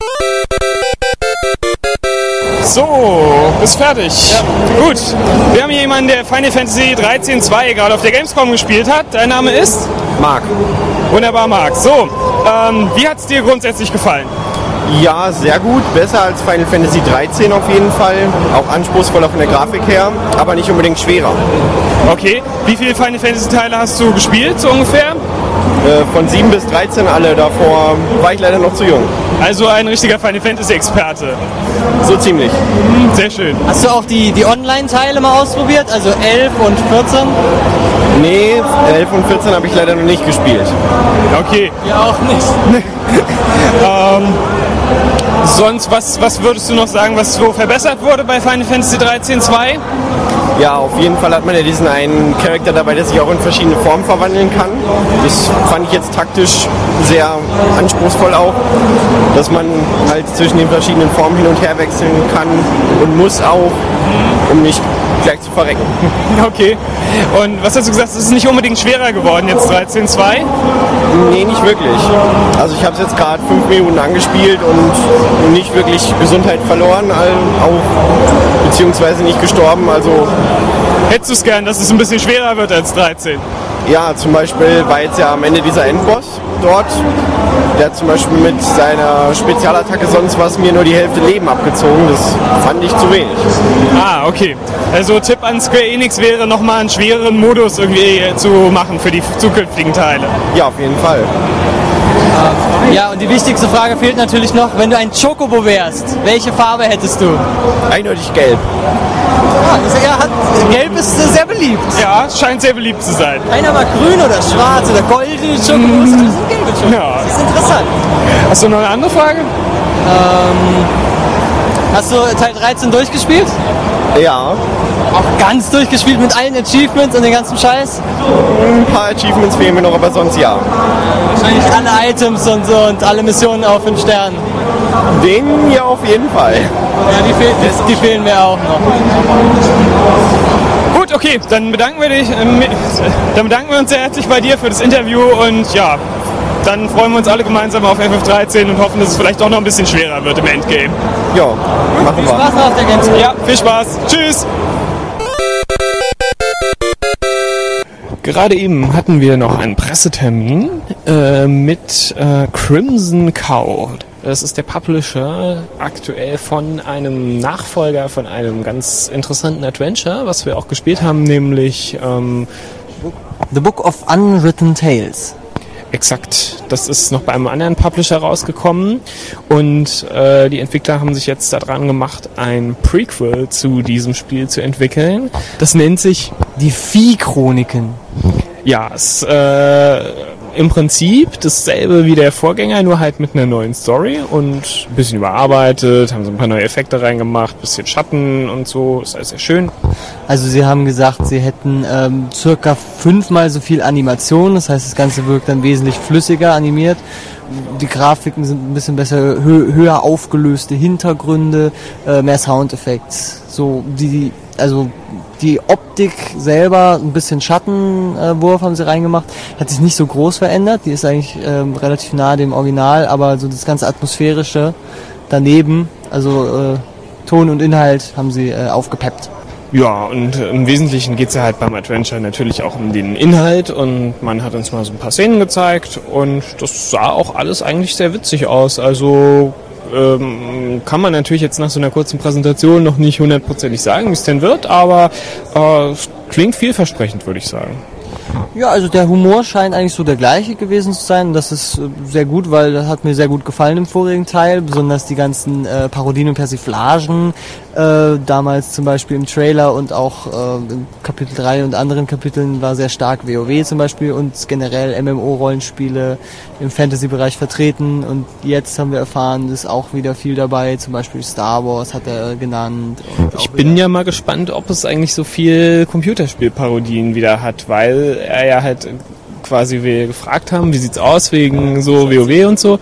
So, ist fertig. Gut. Wir haben hier jemanden, der Final Fantasy 13 2 gerade auf der Gamescom gespielt hat. Dein Name ist? Marc. Wunderbar, Marc. So, ähm, wie hat es dir grundsätzlich gefallen? Ja, sehr gut. Besser als Final Fantasy 13 auf jeden Fall. Auch anspruchsvoller von der Grafik her, aber nicht unbedingt schwerer. Okay. Wie viele Final Fantasy Teile hast du gespielt, so ungefähr? Äh, von 7 bis 13 alle. Davor war ich leider noch zu jung. Also ein richtiger Final Fantasy Experte. So ziemlich. Sehr schön. Hast du auch die, die Online-Teile mal ausprobiert? Also 11 und 14? Nee, 11 und 14 habe ich leider noch nicht gespielt. Okay. Ja, auch nicht. ähm, sonst, was, was würdest du noch sagen, was so verbessert wurde bei Final Fantasy 13 2? Ja, auf jeden Fall hat man ja diesen einen Charakter dabei, der sich auch in verschiedene Formen verwandeln kann. Das fand ich jetzt taktisch sehr anspruchsvoll auch, dass man halt zwischen den verschiedenen Formen hin und her wechseln kann und muss auch, um nicht gleich zu verrecken. Okay. Und was hast du gesagt, es ist nicht unbedingt schwerer geworden jetzt 13.2? Nee, nicht wirklich. Also ich habe es jetzt gerade fünf Minuten angespielt und nicht wirklich Gesundheit verloren, auch beziehungsweise nicht gestorben. Also Hättest du es gern, dass es ein bisschen schwerer wird als 13? ja, zum Beispiel war jetzt ja am Ende dieser Endboss dort. Der hat zum Beispiel mit seiner Spezialattacke sonst was mir nur die Hälfte Leben abgezogen. Das fand ich zu wenig. Ah, okay. Also Tipp an Square Enix wäre nochmal einen schwereren Modus irgendwie zu machen für die zukünftigen Teile. Ja, auf jeden Fall. Ja, und die wichtigste Frage fehlt natürlich noch, wenn du ein Chocobo wärst, welche Farbe hättest du? Eindeutig gelb. Ah, ja, hat, gelb ist äh, sehr beliebt. Ja, scheint sehr beliebt zu sein. Keiner mag grün oder schwarz oder goldene Chocobos, das sind gelbe Chocobos. Ja. Das ist interessant. Hast du noch eine andere Frage? Ähm, hast du Teil 13 durchgespielt? Ja, Auch ganz durchgespielt mit allen Achievements und den ganzen Scheiß? ein paar Achievements fehlen mir noch, aber sonst ja. Wahrscheinlich alle Items und so und alle Missionen auf 5 Sternen. Den ja auf jeden Fall. Ja, die, fehl, die, die fehlen mir auch noch. Gut, okay, dann bedanken wir dich, ähm, dann bedanken wir uns sehr herzlich bei dir für das Interview und ja, dann freuen wir uns alle gemeinsam auf FF13 und hoffen, dass es vielleicht auch noch ein bisschen schwerer wird im Endgame. Ja, machen wir. Spaß noch auf der Gamescom. Ja, viel Spaß. Tschüss. Gerade eben hatten wir noch einen Pressetermin äh, mit äh, Crimson Cow. Das ist der Publisher aktuell von einem Nachfolger von einem ganz interessanten Adventure, was wir auch gespielt haben, nämlich ähm, The Book of Unwritten Tales. Exakt. Das ist noch bei einem anderen Publisher rausgekommen und äh, die Entwickler haben sich jetzt daran gemacht, ein Prequel zu diesem Spiel zu entwickeln. Das nennt sich Die Vieh-Chroniken. ja, es äh, im Prinzip dasselbe wie der Vorgänger, nur halt mit einer neuen Story und ein bisschen überarbeitet, haben so ein paar neue Effekte reingemacht, bisschen Schatten und so, ist alles sehr schön. Also sie haben gesagt, sie hätten ähm, circa fünfmal so viel Animation, das heißt das Ganze wirkt dann wesentlich flüssiger animiert. Die Grafiken sind ein bisschen besser, hö höher aufgelöste Hintergründe, äh, mehr Soundeffekte. So die also die Optik selber, ein bisschen Schattenwurf haben sie reingemacht, hat sich nicht so groß verändert. Die ist eigentlich ähm, relativ nah dem Original, aber so das ganze Atmosphärische daneben, also äh, Ton und Inhalt haben sie äh, aufgepeppt. Ja, und im Wesentlichen geht es ja halt beim Adventure natürlich auch um den Inhalt und man hat uns mal so ein paar Szenen gezeigt und das sah auch alles eigentlich sehr witzig aus. Also ähm, kann man natürlich jetzt nach so einer kurzen Präsentation noch nicht hundertprozentig sagen, wie es denn wird, aber äh, klingt vielversprechend, würde ich sagen. Ja, also der Humor scheint eigentlich so der gleiche gewesen zu sein. Das ist äh, sehr gut, weil das hat mir sehr gut gefallen im vorigen Teil. Besonders die ganzen äh, Parodien und Persiflagen. Äh, damals zum Beispiel im Trailer und auch äh, im Kapitel 3 und anderen Kapiteln war sehr stark WoW zum Beispiel und generell MMO-Rollenspiele im Fantasy-Bereich vertreten. Und jetzt haben wir erfahren, ist auch wieder viel dabei. Zum Beispiel Star Wars hat er genannt. Ich bin ja mal gespannt, ob es eigentlich so viel Computerspielparodien wieder hat, weil er ja halt quasi wir gefragt haben, wie sieht's aus wegen so WoW und so.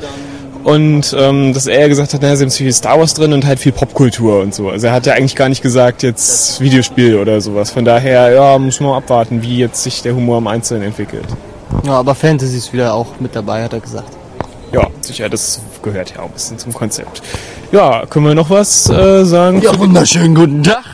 Und ähm, dass er ja gesagt hat, naja, sie haben viel Star Wars drin und halt viel Popkultur und so. Also er hat ja eigentlich gar nicht gesagt, jetzt Videospiel oder sowas. Von daher, ja, muss man abwarten, wie jetzt sich der Humor im Einzelnen entwickelt. Ja, aber Fantasy ist wieder auch mit dabei, hat er gesagt. Ja, sicher, das gehört ja auch ein bisschen zum Konzept. Ja, können wir noch was äh, sagen? Ja, wunderschönen guten Tag.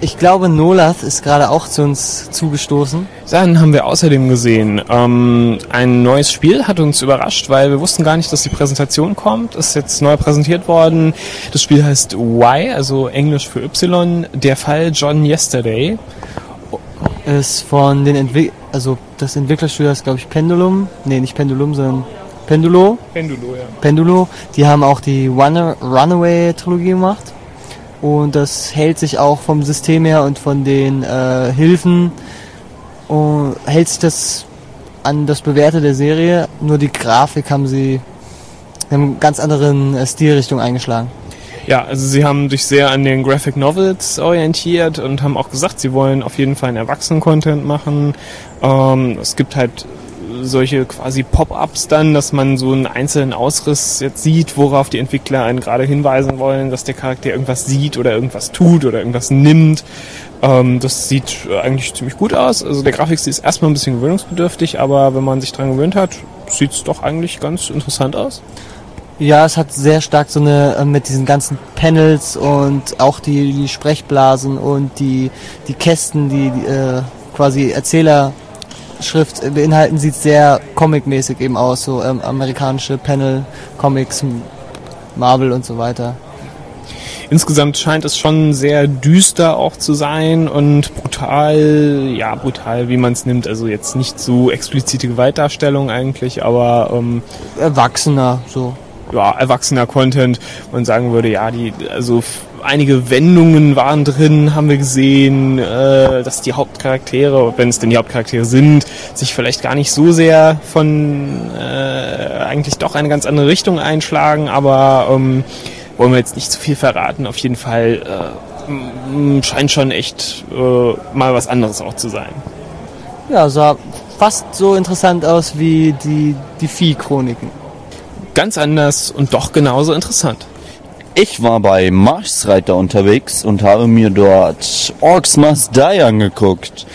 Ich glaube, Nolath ist gerade auch zu uns zugestoßen. Dann haben wir außerdem gesehen, ähm, ein neues Spiel hat uns überrascht, weil wir wussten gar nicht, dass die Präsentation kommt. Ist jetzt neu präsentiert worden. Das Spiel heißt Y, also Englisch für Y. Der Fall John Yesterday. Ist von den Entwick also das Entwicklerstudio ist glaube ich Pendulum. Nee, nicht Pendulum, sondern Pendulo. Pendulo, ja. Pendulo. Die haben auch die Runner Runaway Trilogie gemacht. Und das hält sich auch vom System her und von den äh, Hilfen und hält sich das an das Bewährte der Serie. Nur die Grafik haben sie haben einen ganz anderen äh, Stilrichtung eingeschlagen. Ja, also sie haben sich sehr an den Graphic Novels orientiert und haben auch gesagt, sie wollen auf jeden Fall einen Erwachsenen-Content machen. Ähm, es gibt halt solche quasi Pop-ups dann, dass man so einen einzelnen Ausriss jetzt sieht, worauf die Entwickler einen gerade hinweisen wollen, dass der Charakter irgendwas sieht oder irgendwas tut oder irgendwas nimmt. Ähm, das sieht äh, eigentlich ziemlich gut aus. Also der Grafikstil ist erstmal ein bisschen gewöhnungsbedürftig, aber wenn man sich dran gewöhnt hat, sieht es doch eigentlich ganz interessant aus. Ja, es hat sehr stark so eine, äh, mit diesen ganzen Panels und auch die, die Sprechblasen und die, die Kästen, die, die äh, quasi Erzählerschrift beinhalten, sieht sehr comic-mäßig eben aus, so ähm, amerikanische Panel, Comics, Marvel und so weiter. Insgesamt scheint es schon sehr düster auch zu sein und brutal, ja, brutal, wie man es nimmt. Also jetzt nicht so explizite Gewaltdarstellung eigentlich, aber ähm, Erwachsener, so. ja, erwachsener Content. Man sagen würde, ja, die, also einige Wendungen waren drin, haben wir gesehen, äh, dass die Hauptcharaktere, wenn es denn die Hauptcharaktere sind, sich vielleicht gar nicht so sehr von äh, eigentlich doch eine ganz andere Richtung einschlagen, aber ähm, wollen wir jetzt nicht zu viel verraten. Auf jeden Fall äh, scheint schon echt äh, mal was anderes auch zu sein. Ja, sah fast so interessant aus wie die, die Vieh-Chroniken. Ganz anders und doch genauso interessant. Ich war bei Marschreiter unterwegs und habe mir dort Orcs Must Die angeguckt.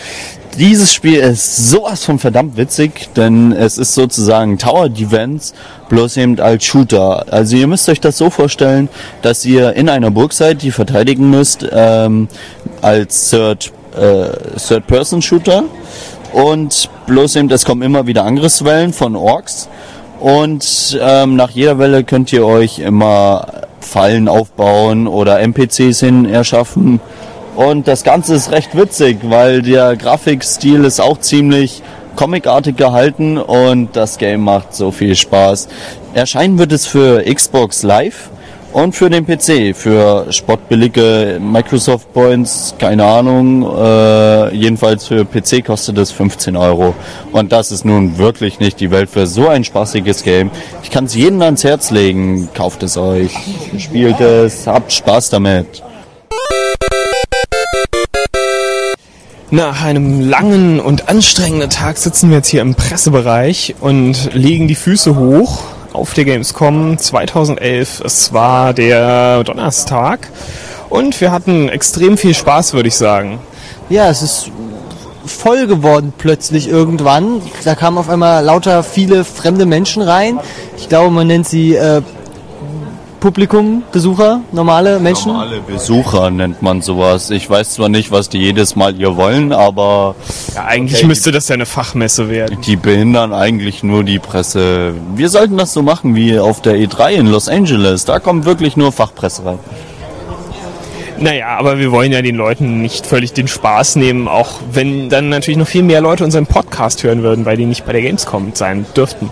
Dieses Spiel ist sowas von verdammt witzig, denn es ist sozusagen Tower Defense, bloß eben als Shooter. Also ihr müsst euch das so vorstellen, dass ihr in einer Burg seid, die verteidigen müsst, ähm, als Third, äh, Third-Person-Shooter. Und bloß eben, es kommen immer wieder Angriffswellen von Orks. Und ähm, nach jeder Welle könnt ihr euch immer Fallen aufbauen oder NPCs hin erschaffen. Und das Ganze ist recht witzig, weil der Grafikstil ist auch ziemlich comicartig gehalten und das Game macht so viel Spaß. Erscheinen wird es für Xbox Live und für den PC, für spottbillige Microsoft Points, keine Ahnung. Äh, jedenfalls für PC kostet es 15 Euro. Und das ist nun wirklich nicht die Welt für so ein spaßiges Game. Ich kann es jedem ans Herz legen. Kauft es euch, spielt es, habt Spaß damit. Nach einem langen und anstrengenden Tag sitzen wir jetzt hier im Pressebereich und legen die Füße hoch auf der Gamescom 2011. Es war der Donnerstag Und wir hatten extrem viel Spaß, würde ich sagen. Ja, es ist voll geworden plötzlich irgendwann. Da kamen auf einmal lauter viele fremde Menschen rein. Ich glaube, man nennt sie äh, Publikum, Besucher, normale Menschen. Normale Besucher nennt man sowas. Ich weiß zwar nicht, was die jedes Mal hier wollen, aber Ja, eigentlich Okay. müsste das ja eine Fachmesse werden. die behindern eigentlich nur die Presse. Wir sollten das so machen wie auf der E3 in Los Angeles. Da kommt wirklich nur Fachpresse rein. Naja, aber wir wollen ja den Leuten nicht völlig den Spaß nehmen, auch wenn dann natürlich noch viel mehr Leute unseren Podcast hören würden, weil die nicht bei der Gamescom sein dürften.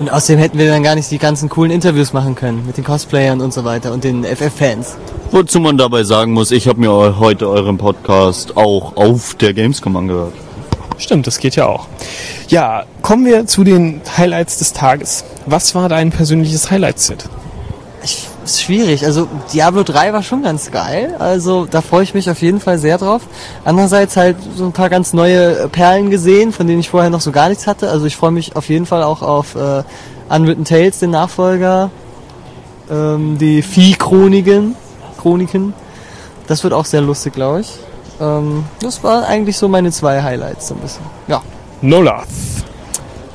Und außerdem hätten wir dann gar nicht die ganzen coolen Interviews machen können mit den Cosplayern und so weiter und den FF-Fans. Wozu man dabei sagen muss, ich habe mir eu- heute euren Podcast auch auf der Gamescom angehört. Stimmt, das geht ja auch. Ja, kommen wir zu den Highlights des Tages. Was war dein persönliches Highlight, Sid? Ich, ist schwierig. Also Diablo 3 war schon ganz geil. Also da freue ich mich auf jeden Fall sehr drauf. Andererseits halt so ein paar ganz neue Perlen gesehen, von denen ich vorher noch so gar nichts hatte. Also ich freue mich auf jeden Fall auch auf äh, Unwritten Tales, den Nachfolger. Ähm, die Vieh-Chroniken. Chroniken. Das wird auch sehr lustig, glaube ich. Ähm, das war eigentlich so meine zwei Highlights so ein bisschen. Ja. Nolath.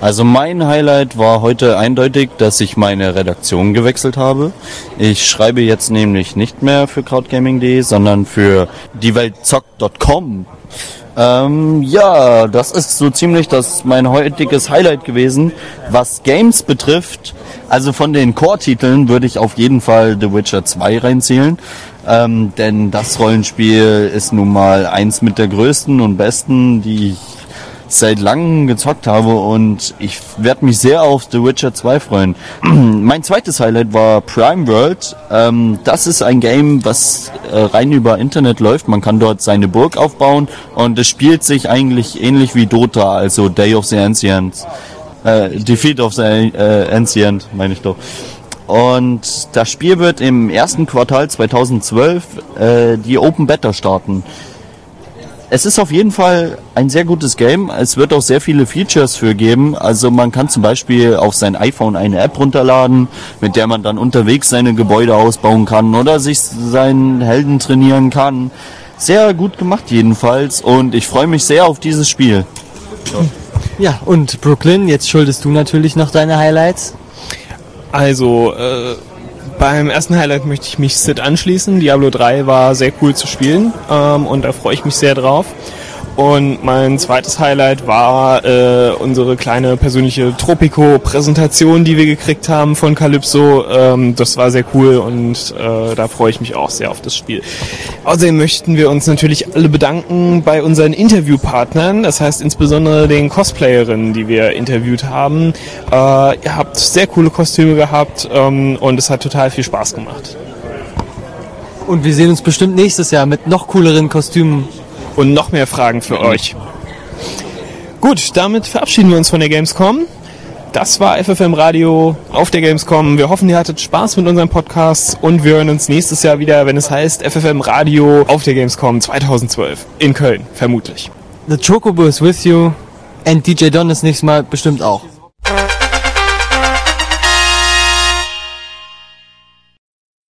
Also mein Highlight war heute eindeutig, dass ich meine Redaktion gewechselt habe. Ich schreibe jetzt nämlich nicht mehr für crowdgaming.de, sondern für dieweltzock.com. Ähm, ja, das ist so ziemlich das mein heutiges Highlight gewesen. Was Games betrifft, also von den Core-Titeln würde ich auf jeden Fall The Witcher 2 reinzählen. Ähm, denn das Rollenspiel ist nun mal eins mit der größten und besten, die ich seit langem gezockt habe und ich werde mich sehr auf The Witcher 2 freuen. mein zweites Highlight war Prime World. Ähm, das ist ein Game, was äh, rein über Internet läuft. Man kann dort seine Burg aufbauen und es spielt sich eigentlich ähnlich wie Dota, also Day of the Ancients. Äh, Defeat of the äh, Ancient, meine ich doch. Und das Spiel wird im ersten Quartal 2012 äh, die Open Beta starten. Es ist auf jeden Fall ein sehr gutes Game. Es wird auch sehr viele Features für geben. Also man kann zum Beispiel auf sein iPhone eine App runterladen, mit der man dann unterwegs seine Gebäude ausbauen kann oder sich seinen Helden trainieren kann. Sehr gut gemacht jedenfalls und ich freue mich sehr auf dieses Spiel. Ja, und Brooklyn, jetzt schuldest du natürlich noch deine Highlights. Also, äh, beim ersten Highlight möchte ich mich Sid anschließen. Diablo 3 war sehr cool zu spielen ähm, und da freue ich mich sehr drauf. Und mein zweites Highlight war äh, unsere kleine persönliche Tropico-Präsentation, die wir gekriegt haben von Calypso. Ähm, das war sehr cool und äh, da freue ich mich auch sehr auf das Spiel. Außerdem möchten wir uns natürlich alle bedanken bei unseren Interviewpartnern, das heißt insbesondere den Cosplayerinnen, die wir interviewt haben. Äh, ihr habt sehr coole Kostüme gehabt ähm, und es hat total viel Spaß gemacht. Und wir sehen uns bestimmt nächstes Jahr mit noch cooleren Kostümen. Und noch mehr Fragen für euch. Gut, damit verabschieden wir uns von der Gamescom. Das war FFM Radio auf der Gamescom. Wir hoffen, ihr hattet Spaß mit unserem Podcast und wir hören uns nächstes Jahr wieder, wenn es heißt FFM Radio auf der Gamescom 2012 in Köln, vermutlich. The Chocobo is with you and DJ Don ist nächstes Mal bestimmt auch.